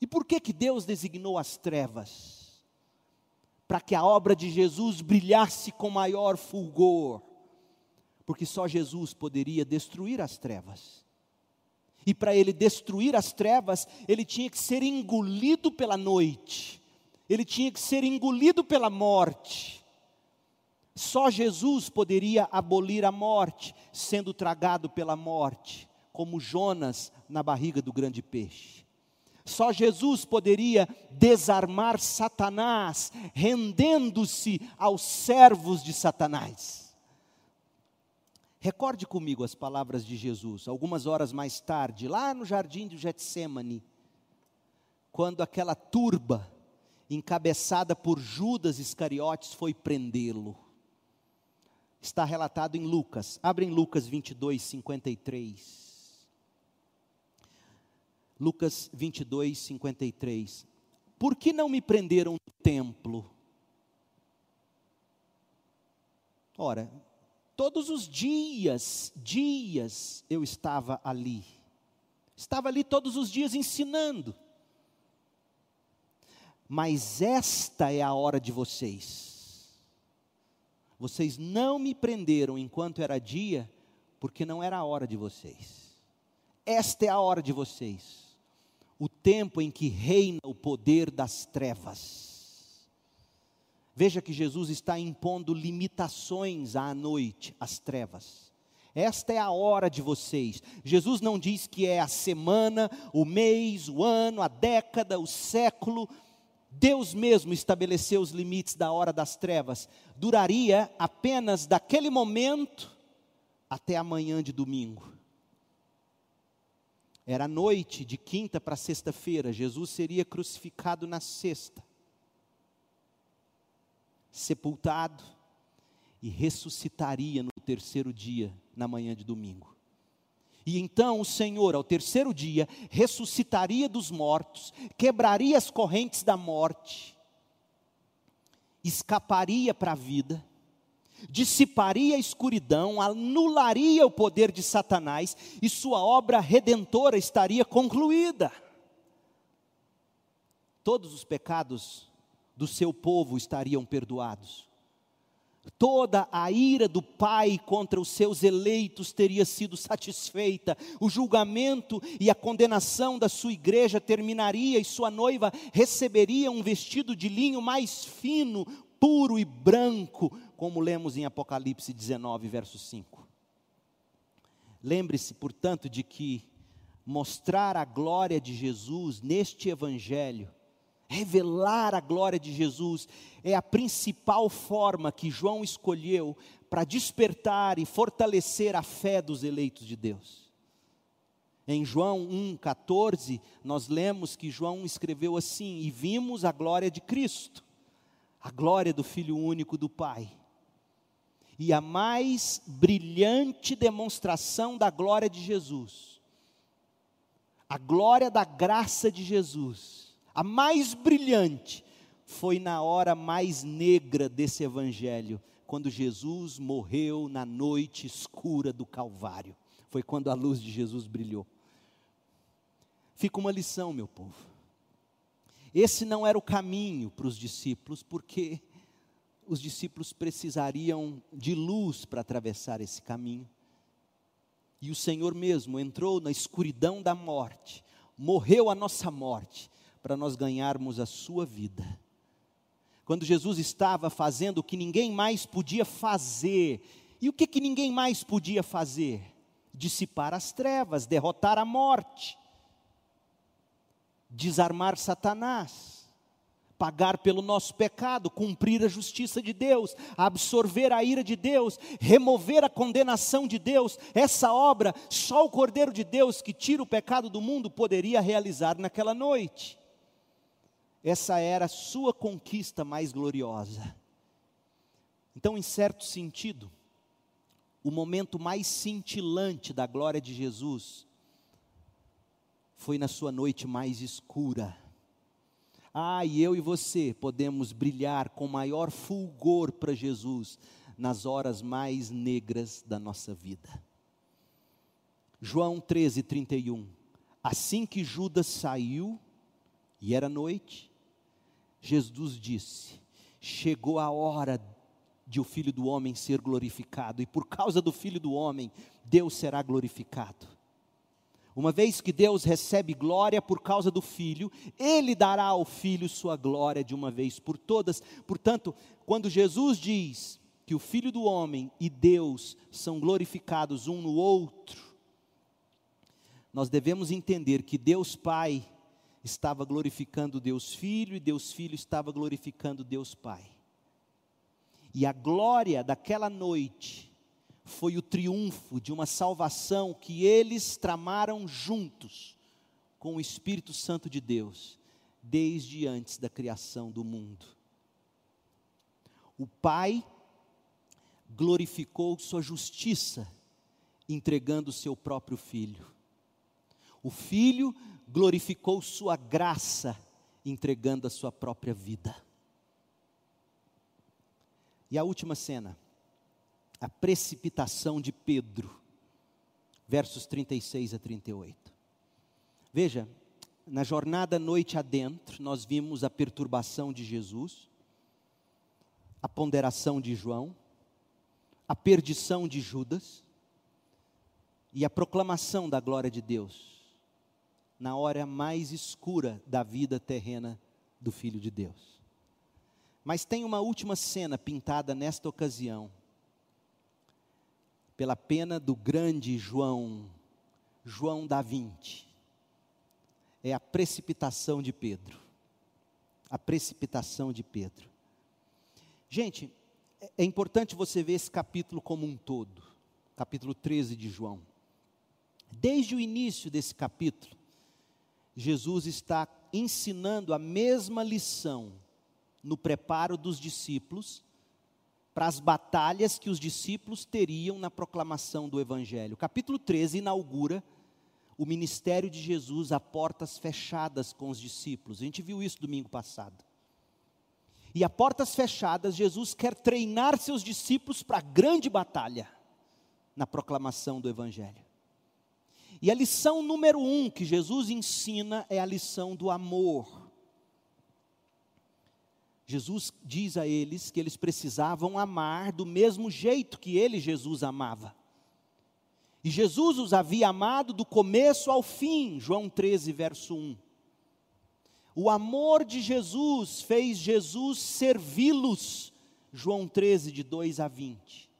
Speaker 1: E por que que Deus designou as trevas? Para que a obra de Jesus brilhasse com maior fulgor. Porque só Jesus poderia destruir as trevas. E para ele destruir as trevas, ele tinha que ser engolido pela noite, ele tinha que ser engolido pela morte. Só Jesus poderia abolir a morte, sendo tragado pela morte, como Jonas na barriga do grande peixe. Só Jesus poderia desarmar Satanás, rendendo-se aos servos de Satanás. Recorde comigo as palavras de Jesus, algumas horas mais tarde, lá no jardim de Getsemane, quando aquela turba, encabeçada por Judas Iscariotes, foi prendê-lo. Está relatado em Lucas, abre em Lucas 22, 53. Lucas 22, 53. Por que não me prenderam no templo? Ora, Todos os dias, dias eu estava ali. Estava ali todos os dias ensinando. Mas esta é a hora de vocês. Vocês não me prenderam enquanto era dia, porque não era a hora de vocês. Esta é a hora de vocês. O tempo em que reina o poder das trevas Veja que Jesus está impondo limitações à noite, às trevas. Esta é a hora de vocês. Jesus não diz que é a semana, o mês, o ano, a década, o século. Deus mesmo estabeleceu os limites da hora das trevas. Duraria apenas daquele momento até amanhã de domingo. Era noite de quinta para sexta-feira. Jesus seria crucificado na sexta sepultado e ressuscitaria no terceiro dia, na manhã de domingo. E então o Senhor, ao terceiro dia, ressuscitaria dos mortos, quebraria as correntes da morte, escaparia para a vida, dissiparia a escuridão, anularia o poder de Satanás e sua obra redentora estaria concluída. Todos os pecados do seu povo estariam perdoados. Toda a ira do Pai contra os seus eleitos teria sido satisfeita, o julgamento e a condenação da sua igreja terminaria e sua noiva receberia um vestido de linho mais fino, puro e branco, como lemos em Apocalipse 19, verso 5. Lembre-se, portanto, de que mostrar a glória de Jesus neste Evangelho, revelar a glória de Jesus, é a principal forma que João escolheu para despertar e fortalecer a fé dos eleitos de Deus. Em João 1,14, nós lemos que João escreveu assim: E vimos a glória de Cristo, a glória do Filho único do Pai. E a mais brilhante demonstração da glória de Jesus, a glória da graça de Jesus, a mais brilhante, foi na hora mais negra desse evangelho, quando Jesus morreu na noite escura do Calvário. Foi quando a luz de Jesus brilhou. Fica uma lição, meu povo. Esse não era o caminho para os discípulos, porque os discípulos precisariam de luz para atravessar esse caminho. E o Senhor mesmo entrou na escuridão da morte, morreu a nossa morte, para nós ganharmos a sua vida. Quando Jesus estava fazendo o que ninguém mais podia fazer, e o que, que ninguém mais podia fazer? Dissipar as trevas, derrotar a morte, desarmar Satanás pagar pelo nosso pecado, cumprir a justiça de Deus, absorver a ira de Deus, remover a condenação de Deus. Essa obra só o Cordeiro de Deus que tira o pecado do mundo poderia realizar naquela noite. Essa era a sua conquista mais gloriosa. Então, em certo sentido, o momento mais cintilante da glória de Jesus foi na sua noite mais escura ah, e eu e você podemos brilhar com maior fulgor para Jesus nas horas mais negras da nossa vida. João 13, 31. Assim que Judas saiu, e era noite, Jesus disse: Chegou a hora de o filho do homem ser glorificado, e por causa do filho do homem, Deus será glorificado. Uma vez que Deus recebe glória por causa do Filho, Ele dará ao Filho sua glória de uma vez por todas. Portanto, quando Jesus diz que o Filho do Homem e Deus são glorificados um no outro, nós devemos entender que Deus Pai estava glorificando Deus Filho e Deus Filho estava glorificando Deus Pai. E a glória daquela noite foi o triunfo de uma salvação que eles tramaram juntos com o Espírito Santo de Deus, desde antes da criação do mundo. O Pai glorificou sua justiça, entregando o seu próprio filho. O Filho glorificou sua graça, entregando a sua própria vida. E a última cena a precipitação de Pedro, versos 36 a 38. Veja, na jornada noite adentro, nós vimos a perturbação de Jesus, a ponderação de João, a perdição de Judas e a proclamação da glória de Deus, na hora mais escura da vida terrena do Filho de Deus. Mas tem uma última cena pintada nesta ocasião, pela pena do grande João, João da é a precipitação de Pedro. A precipitação de Pedro. Gente, é, é importante você ver esse capítulo como um todo, capítulo 13 de João. Desde o início desse capítulo, Jesus está ensinando a mesma lição no preparo dos discípulos para as batalhas que os discípulos teriam na proclamação do Evangelho. Capítulo 13 inaugura o ministério de Jesus a portas fechadas com os discípulos. A gente viu isso domingo passado. E a portas fechadas, Jesus quer treinar seus discípulos para a grande batalha na proclamação do Evangelho. E a lição número um que Jesus ensina é a lição do amor. Jesus diz a eles que eles precisavam amar do mesmo jeito que ele, Jesus, amava. E Jesus os havia amado do começo ao fim, João 13, verso 1. O amor de Jesus fez Jesus servi-los. João 13, de 2 a 20.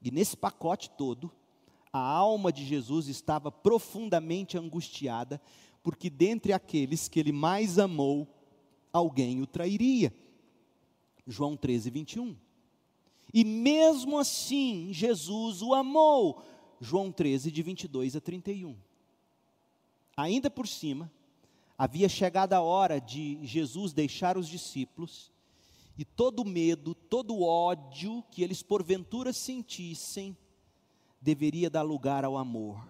Speaker 1: E nesse pacote todo, a alma de Jesus estava profundamente angustiada, porque dentre aqueles que ele mais amou, alguém o trairia. João 13, 21. E mesmo assim, Jesus o amou. João 13, de 22 a 31. Ainda por cima, havia chegado a hora de Jesus deixar os discípulos, e todo medo, todo ódio que eles porventura sentissem, deveria dar lugar ao amor.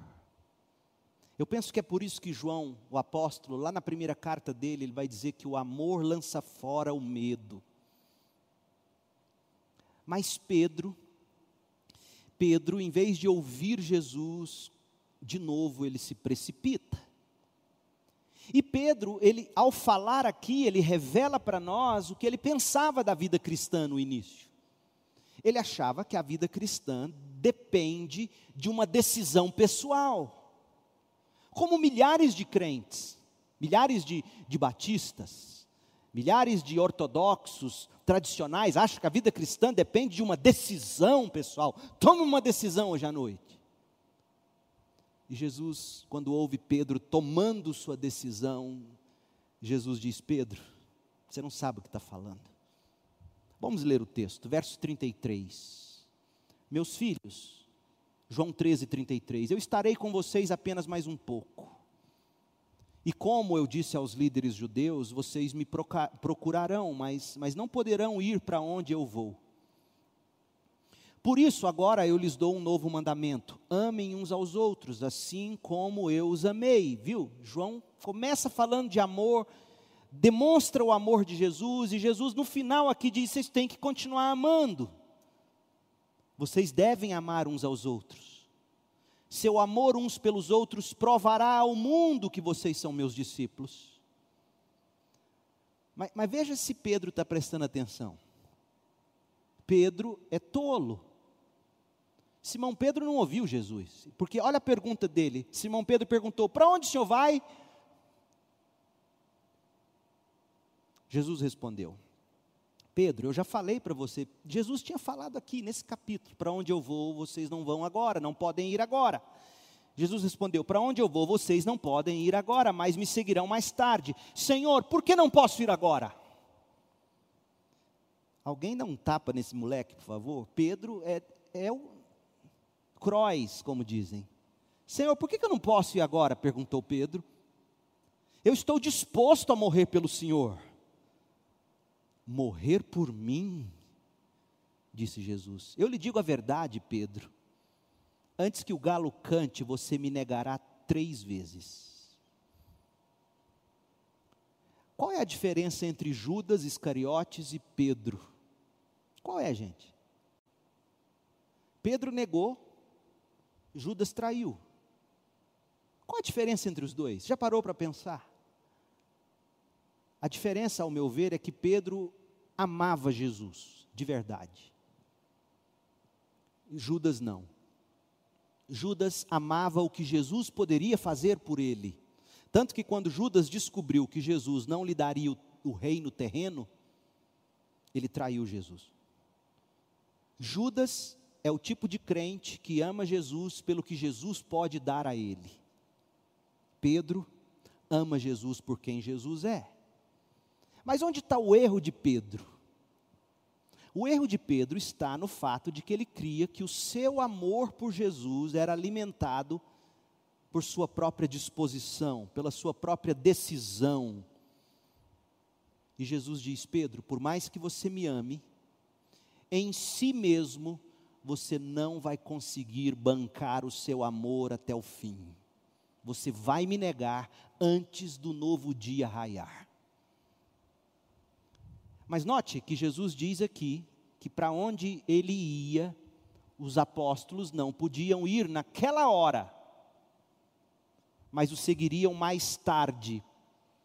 Speaker 1: Eu penso que é por isso que João, o apóstolo, lá na primeira carta dele, ele vai dizer que o amor lança fora o medo. Mas Pedro, Pedro, em vez de ouvir Jesus, de novo ele se precipita. E Pedro, ele ao falar aqui, ele revela para nós o que ele pensava da vida cristã no início. Ele achava que a vida cristã depende de uma decisão pessoal. Como milhares de crentes, milhares de, de batistas, milhares de ortodoxos tradicionais acham que a vida cristã depende de uma decisão pessoal. Tome uma decisão hoje à noite. E Jesus, quando ouve Pedro tomando sua decisão, Jesus diz: Pedro, você não sabe o que está falando. Vamos ler o texto, verso 33. Meus filhos, João 13, 33. Eu estarei com vocês apenas mais um pouco. E como eu disse aos líderes judeus, vocês me procurarão, mas, mas não poderão ir para onde eu vou. Por isso, agora eu lhes dou um novo mandamento: amem uns aos outros, assim como eu os amei. Viu? João começa falando de amor, demonstra o amor de Jesus, e Jesus no final aqui diz: vocês têm que continuar amando. Vocês devem amar uns aos outros seu amor uns pelos outros provará ao mundo que vocês são meus discípulos. Mas, mas veja se Pedro está prestando atenção. Pedro é tolo. Simão Pedro não ouviu Jesus, porque olha a pergunta dele. Simão Pedro perguntou: Para onde o senhor vai? Jesus respondeu: Pedro, eu já falei para você, Jesus tinha falado aqui nesse capítulo: para onde eu vou, vocês não vão agora, não podem ir agora. Jesus respondeu: Para onde eu vou, vocês não podem ir agora, mas me seguirão mais tarde. Senhor, por que não posso ir agora? Alguém dá um tapa nesse moleque, por favor? Pedro é, é o crois, como dizem. Senhor, por que, que eu não posso ir agora? perguntou Pedro. Eu estou disposto a morrer pelo Senhor morrer por mim? Disse Jesus. Eu lhe digo a verdade, Pedro. Antes que o galo cante, você me negará três vezes. Qual é a diferença entre Judas Iscariotes e Pedro? Qual é, gente? Pedro negou, Judas traiu. Qual a diferença entre os dois? Já parou para pensar? A diferença, ao meu ver, é que Pedro amava Jesus, de verdade. Judas não. Judas amava o que Jesus poderia fazer por ele. Tanto que quando Judas descobriu que Jesus não lhe daria o, o reino terreno, ele traiu Jesus. Judas é o tipo de crente que ama Jesus pelo que Jesus pode dar a ele. Pedro ama Jesus por quem Jesus é. Mas onde está o erro de Pedro? O erro de Pedro está no fato de que ele cria que o seu amor por Jesus era alimentado por sua própria disposição, pela sua própria decisão. E Jesus diz: Pedro, por mais que você me ame, em si mesmo você não vai conseguir bancar o seu amor até o fim. Você vai me negar antes do novo dia raiar. Mas note que Jesus diz aqui que para onde ele ia, os apóstolos não podiam ir naquela hora, mas o seguiriam mais tarde.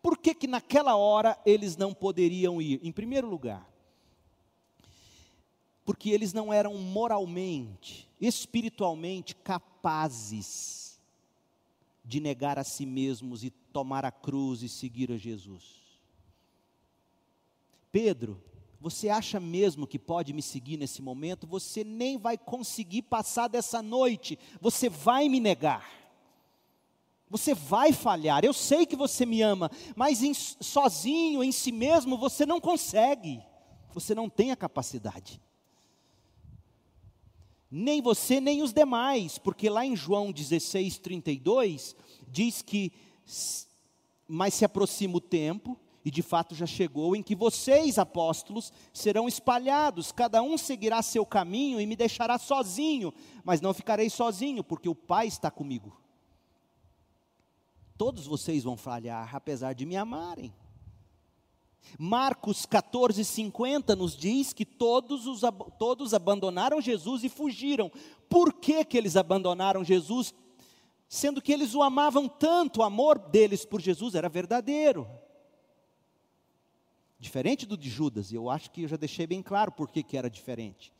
Speaker 1: Por que, que naquela hora eles não poderiam ir? Em primeiro lugar, porque eles não eram moralmente, espiritualmente capazes de negar a si mesmos e tomar a cruz e seguir a Jesus. Pedro, você acha mesmo que pode me seguir nesse momento? Você nem vai conseguir passar dessa noite, você vai me negar. Você vai falhar. Eu sei que você me ama, mas em, sozinho, em si mesmo, você não consegue. Você não tem a capacidade. Nem você, nem os demais, porque lá em João 16, 32, diz que, mas se aproxima o tempo, e de fato já chegou, em que vocês, apóstolos, serão espalhados, cada um seguirá seu caminho e me deixará sozinho, mas não ficarei sozinho, porque o Pai está comigo. Todos vocês vão falhar, apesar de me amarem. Marcos 14, 50 nos diz que todos, os, todos abandonaram Jesus e fugiram. Por que, que eles abandonaram Jesus? Sendo que eles o amavam tanto, o amor deles por Jesus era verdadeiro. Diferente do de Judas, e eu acho que eu já deixei bem claro por que, que era diferente.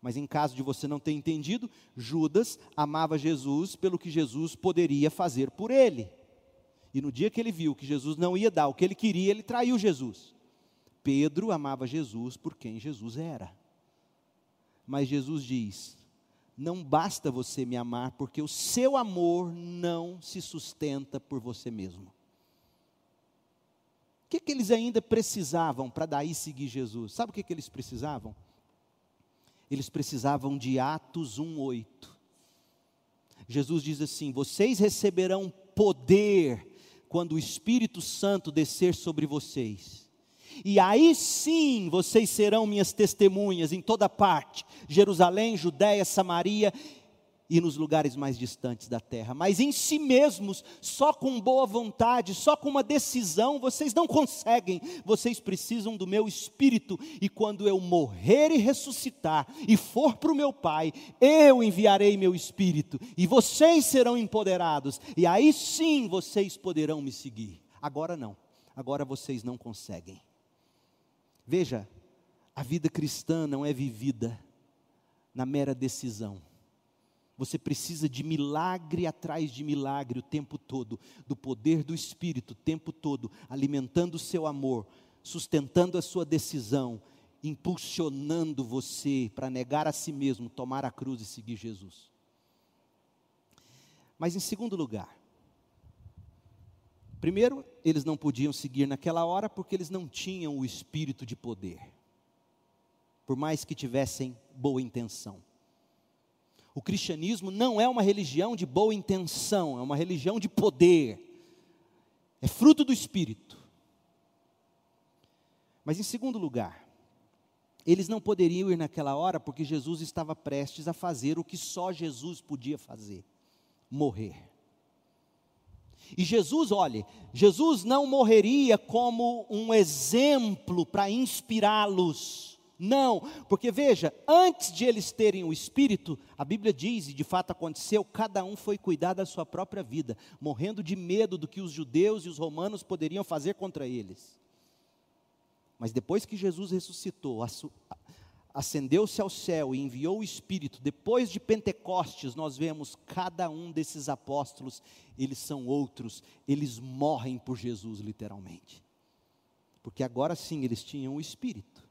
Speaker 1: Mas em caso de você não ter entendido, Judas amava Jesus pelo que Jesus poderia fazer por ele. E no dia que ele viu que Jesus não ia dar o que ele queria, ele traiu Jesus. Pedro amava Jesus por quem Jesus era. Mas Jesus diz: não basta você me amar, porque o seu amor não se sustenta por você mesmo. O que, que eles ainda precisavam para daí seguir Jesus? Sabe o que, que eles precisavam? Eles precisavam de Atos 1,8. Jesus diz assim: Vocês receberão poder quando o Espírito Santo descer sobre vocês. E aí sim vocês serão minhas testemunhas em toda parte, Jerusalém, Judéia, Samaria e nos lugares mais distantes da terra. Mas em si mesmos, só com boa vontade, só com uma decisão, vocês não conseguem. Vocês precisam do meu espírito. E quando eu morrer e ressuscitar e for para o meu Pai, eu enviarei meu espírito. E vocês serão empoderados. E aí sim vocês poderão me seguir. Agora não. Agora vocês não conseguem. Veja, a vida cristã não é vivida na mera decisão você precisa de milagre atrás de milagre o tempo todo, do poder do Espírito o tempo todo, alimentando o seu amor, sustentando a sua decisão, impulsionando você para negar a si mesmo, tomar a cruz e seguir Jesus. Mas em segundo lugar, primeiro, eles não podiam seguir naquela hora porque eles não tinham o espírito de poder, por mais que tivessem boa intenção. O cristianismo não é uma religião de boa intenção, é uma religião de poder. É fruto do espírito. Mas em segundo lugar, eles não poderiam ir naquela hora porque Jesus estava prestes a fazer o que só Jesus podia fazer: morrer. E Jesus, olhe, Jesus não morreria como um exemplo para inspirá-los não, porque veja, antes de eles terem o Espírito, a Bíblia diz, e de fato aconteceu, cada um foi cuidar da sua própria vida, morrendo de medo do que os judeus e os romanos poderiam fazer contra eles. Mas depois que Jesus ressuscitou, ascendeu-se ao céu e enviou o Espírito, depois de Pentecostes, nós vemos cada um desses apóstolos, eles são outros, eles morrem por Jesus, literalmente. Porque agora sim eles tinham o Espírito.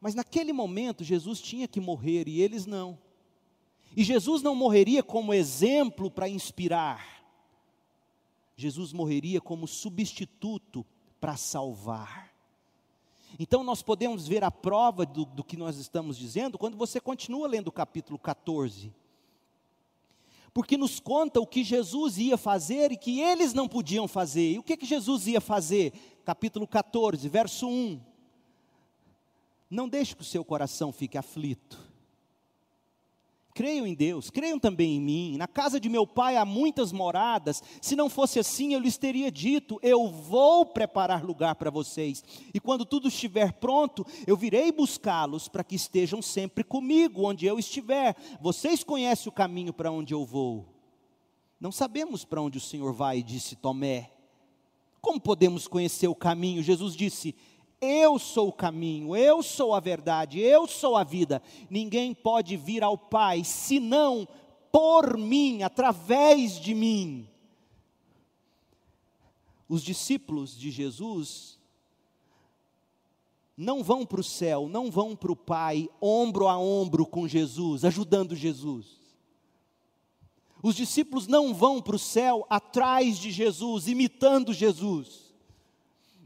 Speaker 1: Mas naquele momento Jesus tinha que morrer e eles não. E Jesus não morreria como exemplo para inspirar. Jesus morreria como substituto para salvar. Então nós podemos ver a prova do, do, que nós estamos dizendo quando você continua lendo o capítulo 14. Porque nos conta o que Jesus ia fazer e que eles não podiam fazer. E o que, que Jesus ia fazer? Capítulo 14, verso 1. Não deixe que o seu coração fique aflito. Creiam em Deus, creiam também em mim. Na casa de meu pai há muitas moradas. Se não fosse assim, eu lhes teria dito: Eu vou preparar lugar para vocês. E quando tudo estiver pronto, eu virei buscá-los para que estejam sempre comigo, onde eu estiver. Vocês conhecem o caminho para onde eu vou. Não sabemos para onde o Senhor vai, disse Tomé. Como podemos conhecer o caminho? Jesus disse: eu sou o caminho, eu sou a verdade, eu sou a vida. Ninguém pode vir ao Pai senão por mim, através de mim. Os discípulos de Jesus não vão para o céu, não vão para o Pai, ombro a ombro com Jesus, ajudando Jesus. Os discípulos não vão para o céu atrás de Jesus, imitando Jesus.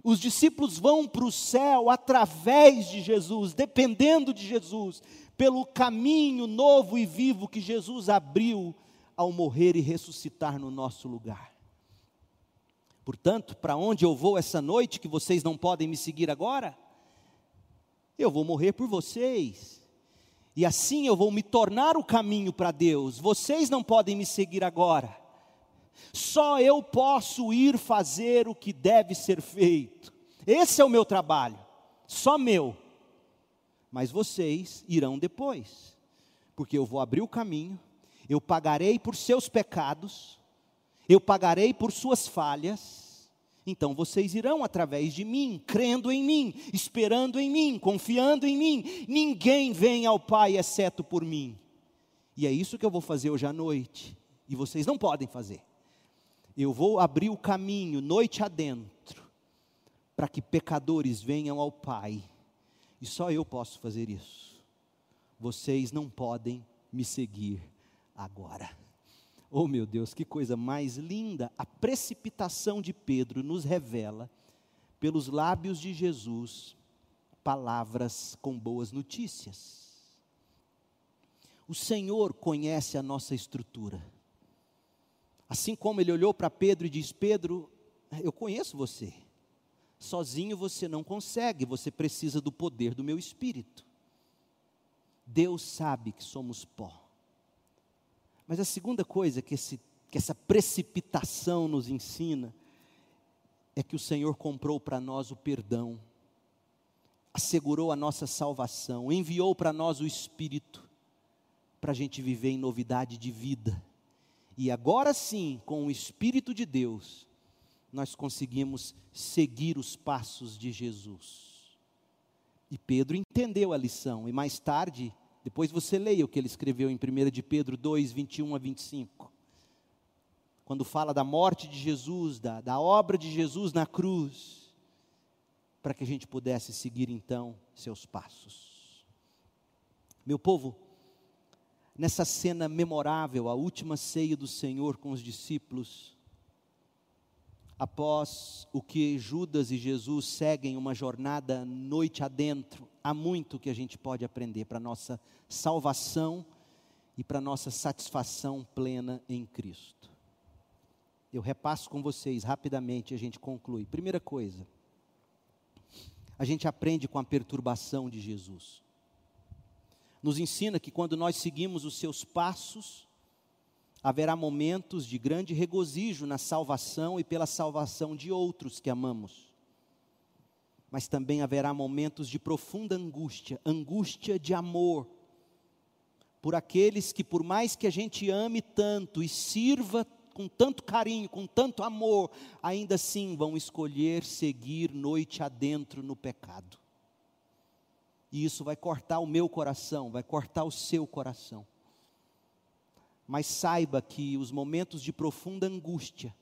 Speaker 1: Os discípulos vão para o céu através de Jesus, dependendo de Jesus, pelo caminho novo e vivo que Jesus abriu ao morrer e ressuscitar no nosso lugar. Portanto, para onde eu vou essa noite, que vocês não podem me seguir agora? eu vou morrer por vocês. E assim eu vou me tornar o caminho para Deus. Vocês não podem me seguir agora. Só eu posso ir fazer o que deve ser feito. Esse é o meu trabalho, só meu. Mas vocês irão depois, porque eu vou abrir o caminho, eu pagarei por seus pecados, eu pagarei por suas falhas, então vocês irão através de mim, crendo em mim, esperando em mim, confiando em mim. Ninguém vem ao Pai exceto por mim. E é isso que eu vou fazer hoje à noite. E vocês não podem fazer. Eu vou abrir o caminho noite adentro, para que pecadores venham ao Pai. E só eu posso fazer isso. Vocês não podem me seguir agora. Oh meu Deus, que coisa mais linda! A precipitação de Pedro nos revela, pelos lábios de Jesus, palavras com boas notícias. O Senhor conhece a nossa estrutura. Assim como ele olhou para Pedro e diz: Pedro, eu conheço você. Sozinho você não consegue, você precisa do poder do meu espírito. Deus sabe que somos pó. Mas a segunda coisa que, esse, que essa precipitação nos ensina é que o Senhor comprou para nós o perdão, assegurou a nossa salvação, enviou para nós o Espírito, para a gente viver em novidade de vida. E agora sim, com o Espírito de Deus, nós conseguimos seguir os passos de Jesus. E Pedro entendeu a lição, e mais tarde depois você leia o que ele escreveu em 1 de Pedro 2, 21 a 25. Quando fala da morte de Jesus, da, da obra de Jesus na cruz, para que a gente pudesse seguir então seus passos. Meu povo, nessa cena memorável, a última ceia do Senhor com os discípulos, após o que Judas e Jesus seguem uma jornada noite adentro, há muito que a gente pode aprender para nossa salvação e para nossa satisfação plena em Cristo. Eu repasso com vocês rapidamente, a gente conclui. Primeira coisa, a gente aprende com a perturbação de Jesus. Nos ensina que quando nós seguimos os seus passos, haverá momentos de grande regozijo na salvação e pela salvação de outros que amamos. Mas também haverá momentos de profunda angústia, angústia de amor, por aqueles que, por mais que a gente ame tanto e sirva com tanto carinho, com tanto amor, ainda assim vão escolher seguir noite adentro no pecado. E isso vai cortar o meu coração, vai cortar o seu coração mas saiba que os momentos de profunda angústia,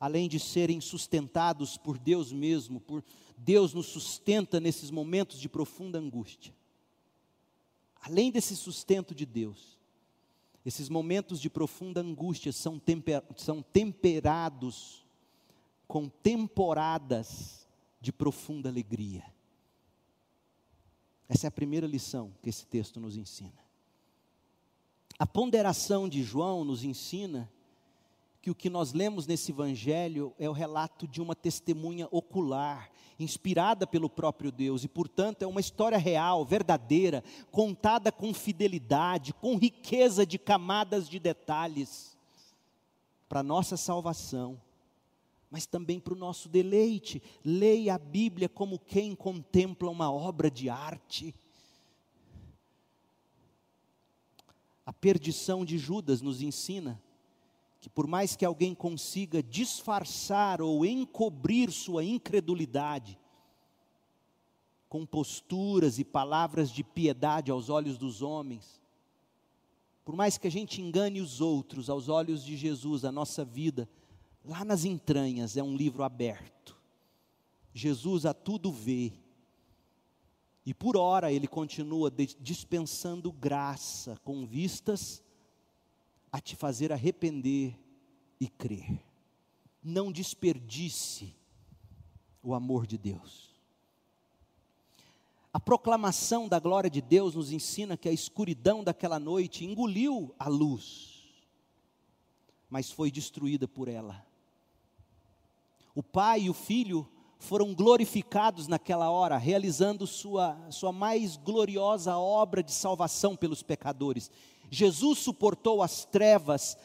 Speaker 1: além de serem sustentados por Deus mesmo, por Deus nos sustenta nesses momentos de profunda angústia. Além desse sustento de Deus, esses momentos de profunda angústia são, temper, são temperados com temporadas de profunda alegria. Essa é a primeira lição que esse texto nos ensina. A ponderação de João nos ensina que o que nós lemos nesse evangelho é o relato de uma testemunha ocular, inspirada pelo próprio Deus, e portanto é uma história real, verdadeira, contada com fidelidade, com riqueza de camadas de detalhes, para nossa salvação, mas também para o nosso deleite. Leia a Bíblia como quem contempla uma obra de arte. A perdição de Judas nos ensina que, por mais que alguém consiga disfarçar ou encobrir sua incredulidade, com posturas e palavras de piedade aos olhos dos homens, por mais que a gente engane os outros, aos olhos de Jesus, a nossa vida, lá nas entranhas é um livro aberto. Jesus a tudo vê E por hora ele continua dispensando graça com vistas a te fazer arrepender e crer. Não desperdice o amor de Deus. A proclamação da glória de Deus nos ensina que a escuridão daquela noite engoliu a luz, mas foi destruída por ela. O pai e o filho foram glorificados naquela hora, realizando sua, sua mais gloriosa obra de salvação pelos pecadores. Jesus suportou as trevas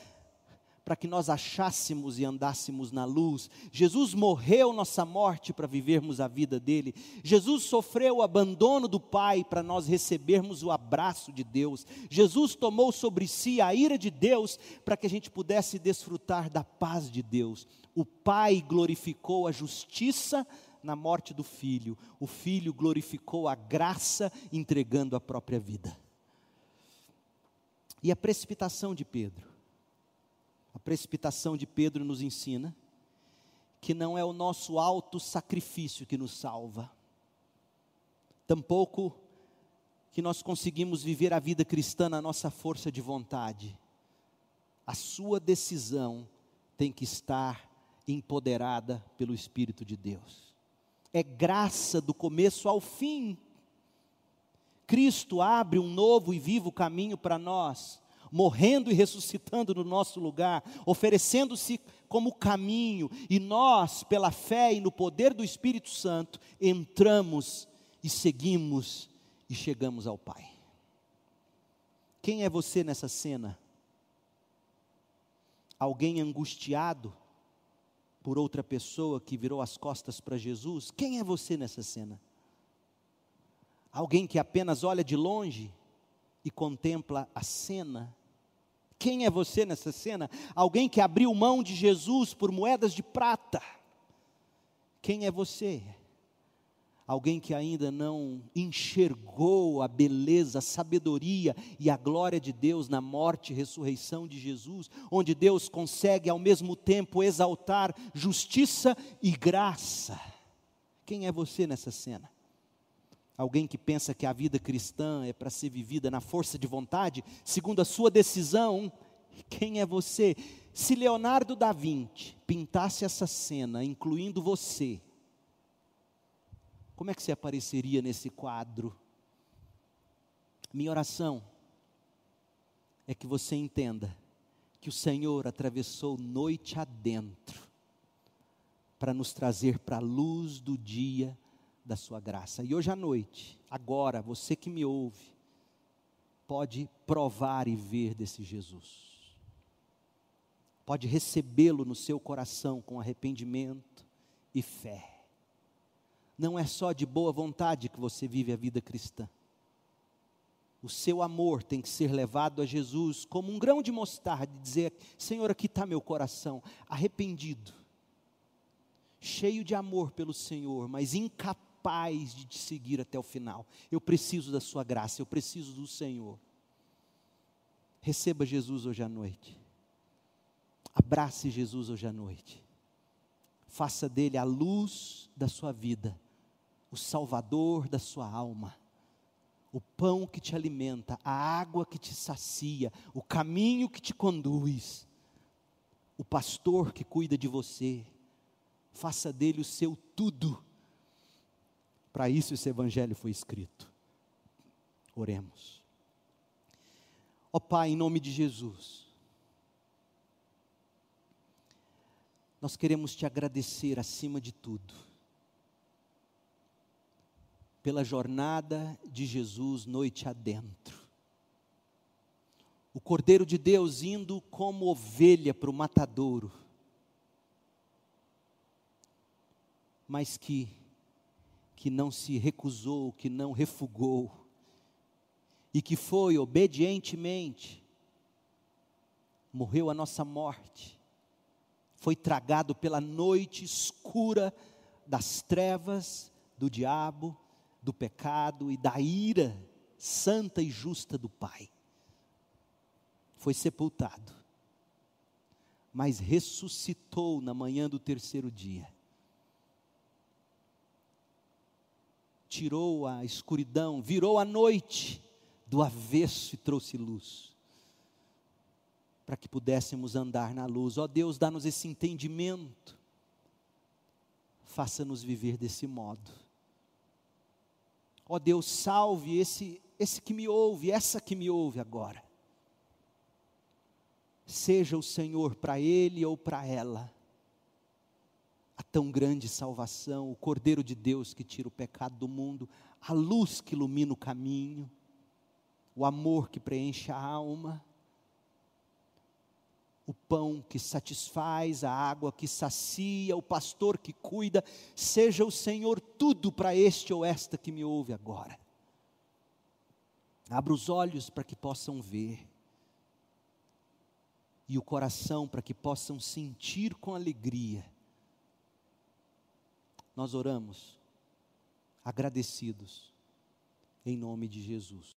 Speaker 1: para que nós achássemos e andássemos na luz. Jesus morreu nossa morte para vivermos a vida dele. Jesus sofreu o abandono do Pai para nós recebermos o abraço de Deus. Jesus tomou sobre si a ira de Deus para que a gente pudesse desfrutar da paz de Deus. O Pai glorificou a justiça na morte do filho. O filho glorificou a graça entregando a própria vida. E a precipitação de Pedro a precipitação de Pedro nos ensina que não é o nosso alto sacrifício que nos salva, tampouco que nós conseguimos viver a vida cristã na nossa força de vontade. A sua decisão tem que estar empoderada pelo Espírito de Deus. É graça do começo ao fim. Cristo abre um novo e vivo caminho para nós morrendo e ressuscitando no nosso lugar, oferecendo-se como caminho, e nós, pela fé e no poder do Espírito Santo, entramos e seguimos e chegamos ao Pai. Quem é você nessa cena? Alguém angustiado por outra pessoa que virou as costas para Jesus? Quem é você nessa cena? Alguém que apenas olha de longe e contempla a cena quem é você nessa cena? Alguém que abriu mão de Jesus por moedas de prata. Quem é você? Alguém que ainda não enxergou a beleza, a sabedoria e a glória de Deus na morte e ressurreição de Jesus, onde Deus consegue ao mesmo tempo exaltar justiça e graça. Quem é você nessa cena? Alguém que pensa que a vida cristã é para ser vivida na força de vontade, segundo a sua decisão, quem é você? Se Leonardo da Vinci pintasse essa cena, incluindo você, como é que você apareceria nesse quadro? Minha oração é que você entenda que o Senhor atravessou noite adentro para nos trazer para a luz do dia da sua graça. E hoje à noite, agora, você que me ouve, pode provar e ver desse Jesus. Pode recebê-lo no seu coração com arrependimento e fé. Não é só de boa vontade que você vive a vida cristã. O seu amor tem que ser levado a Jesus como um grão de mostarda e dizer: Senhor, aqui está meu coração, arrependido, cheio de amor pelo Senhor, mas incapaz capaz de te seguir até o final. Eu preciso da sua graça, eu preciso do Senhor. Receba Jesus hoje à noite. Abrace Jesus hoje à noite. Faça dele a luz da sua vida, o salvador da sua alma, o pão que te alimenta, a água que te sacia, o caminho que te conduz, o pastor que cuida de você. Faça dele o seu tudo para isso esse evangelho foi escrito. Oremos. Ó oh, Pai, em nome de Jesus, nós queremos te agradecer acima de tudo, pela jornada de Jesus noite adentro. O Cordeiro de Deus indo como ovelha para o matadouro, mas que que não se recusou, que não refugou, e que foi obedientemente, morreu a nossa morte, foi tragado pela noite escura das trevas, do diabo, do pecado e da ira santa e justa do Pai. Foi sepultado, mas ressuscitou na manhã do terceiro dia tirou a escuridão, virou a noite do avesso e trouxe luz. Para que pudéssemos andar na luz. Ó Deus, dá-nos esse entendimento. Faça-nos viver desse modo. Ó Deus, salve esse esse que me ouve, essa que me ouve agora. Seja o Senhor para ele ou para ela a tão grande salvação, o Cordeiro de Deus que tira o pecado do mundo, a luz que ilumina o caminho, o amor que preenche a alma, o pão que satisfaz, a água que sacia, o pastor que cuida, seja o Senhor tudo para este ou esta que me ouve agora. Abra os olhos para que possam ver, e o coração para que possam sentir com alegria nós oramos agradecidos em nome de Jesus.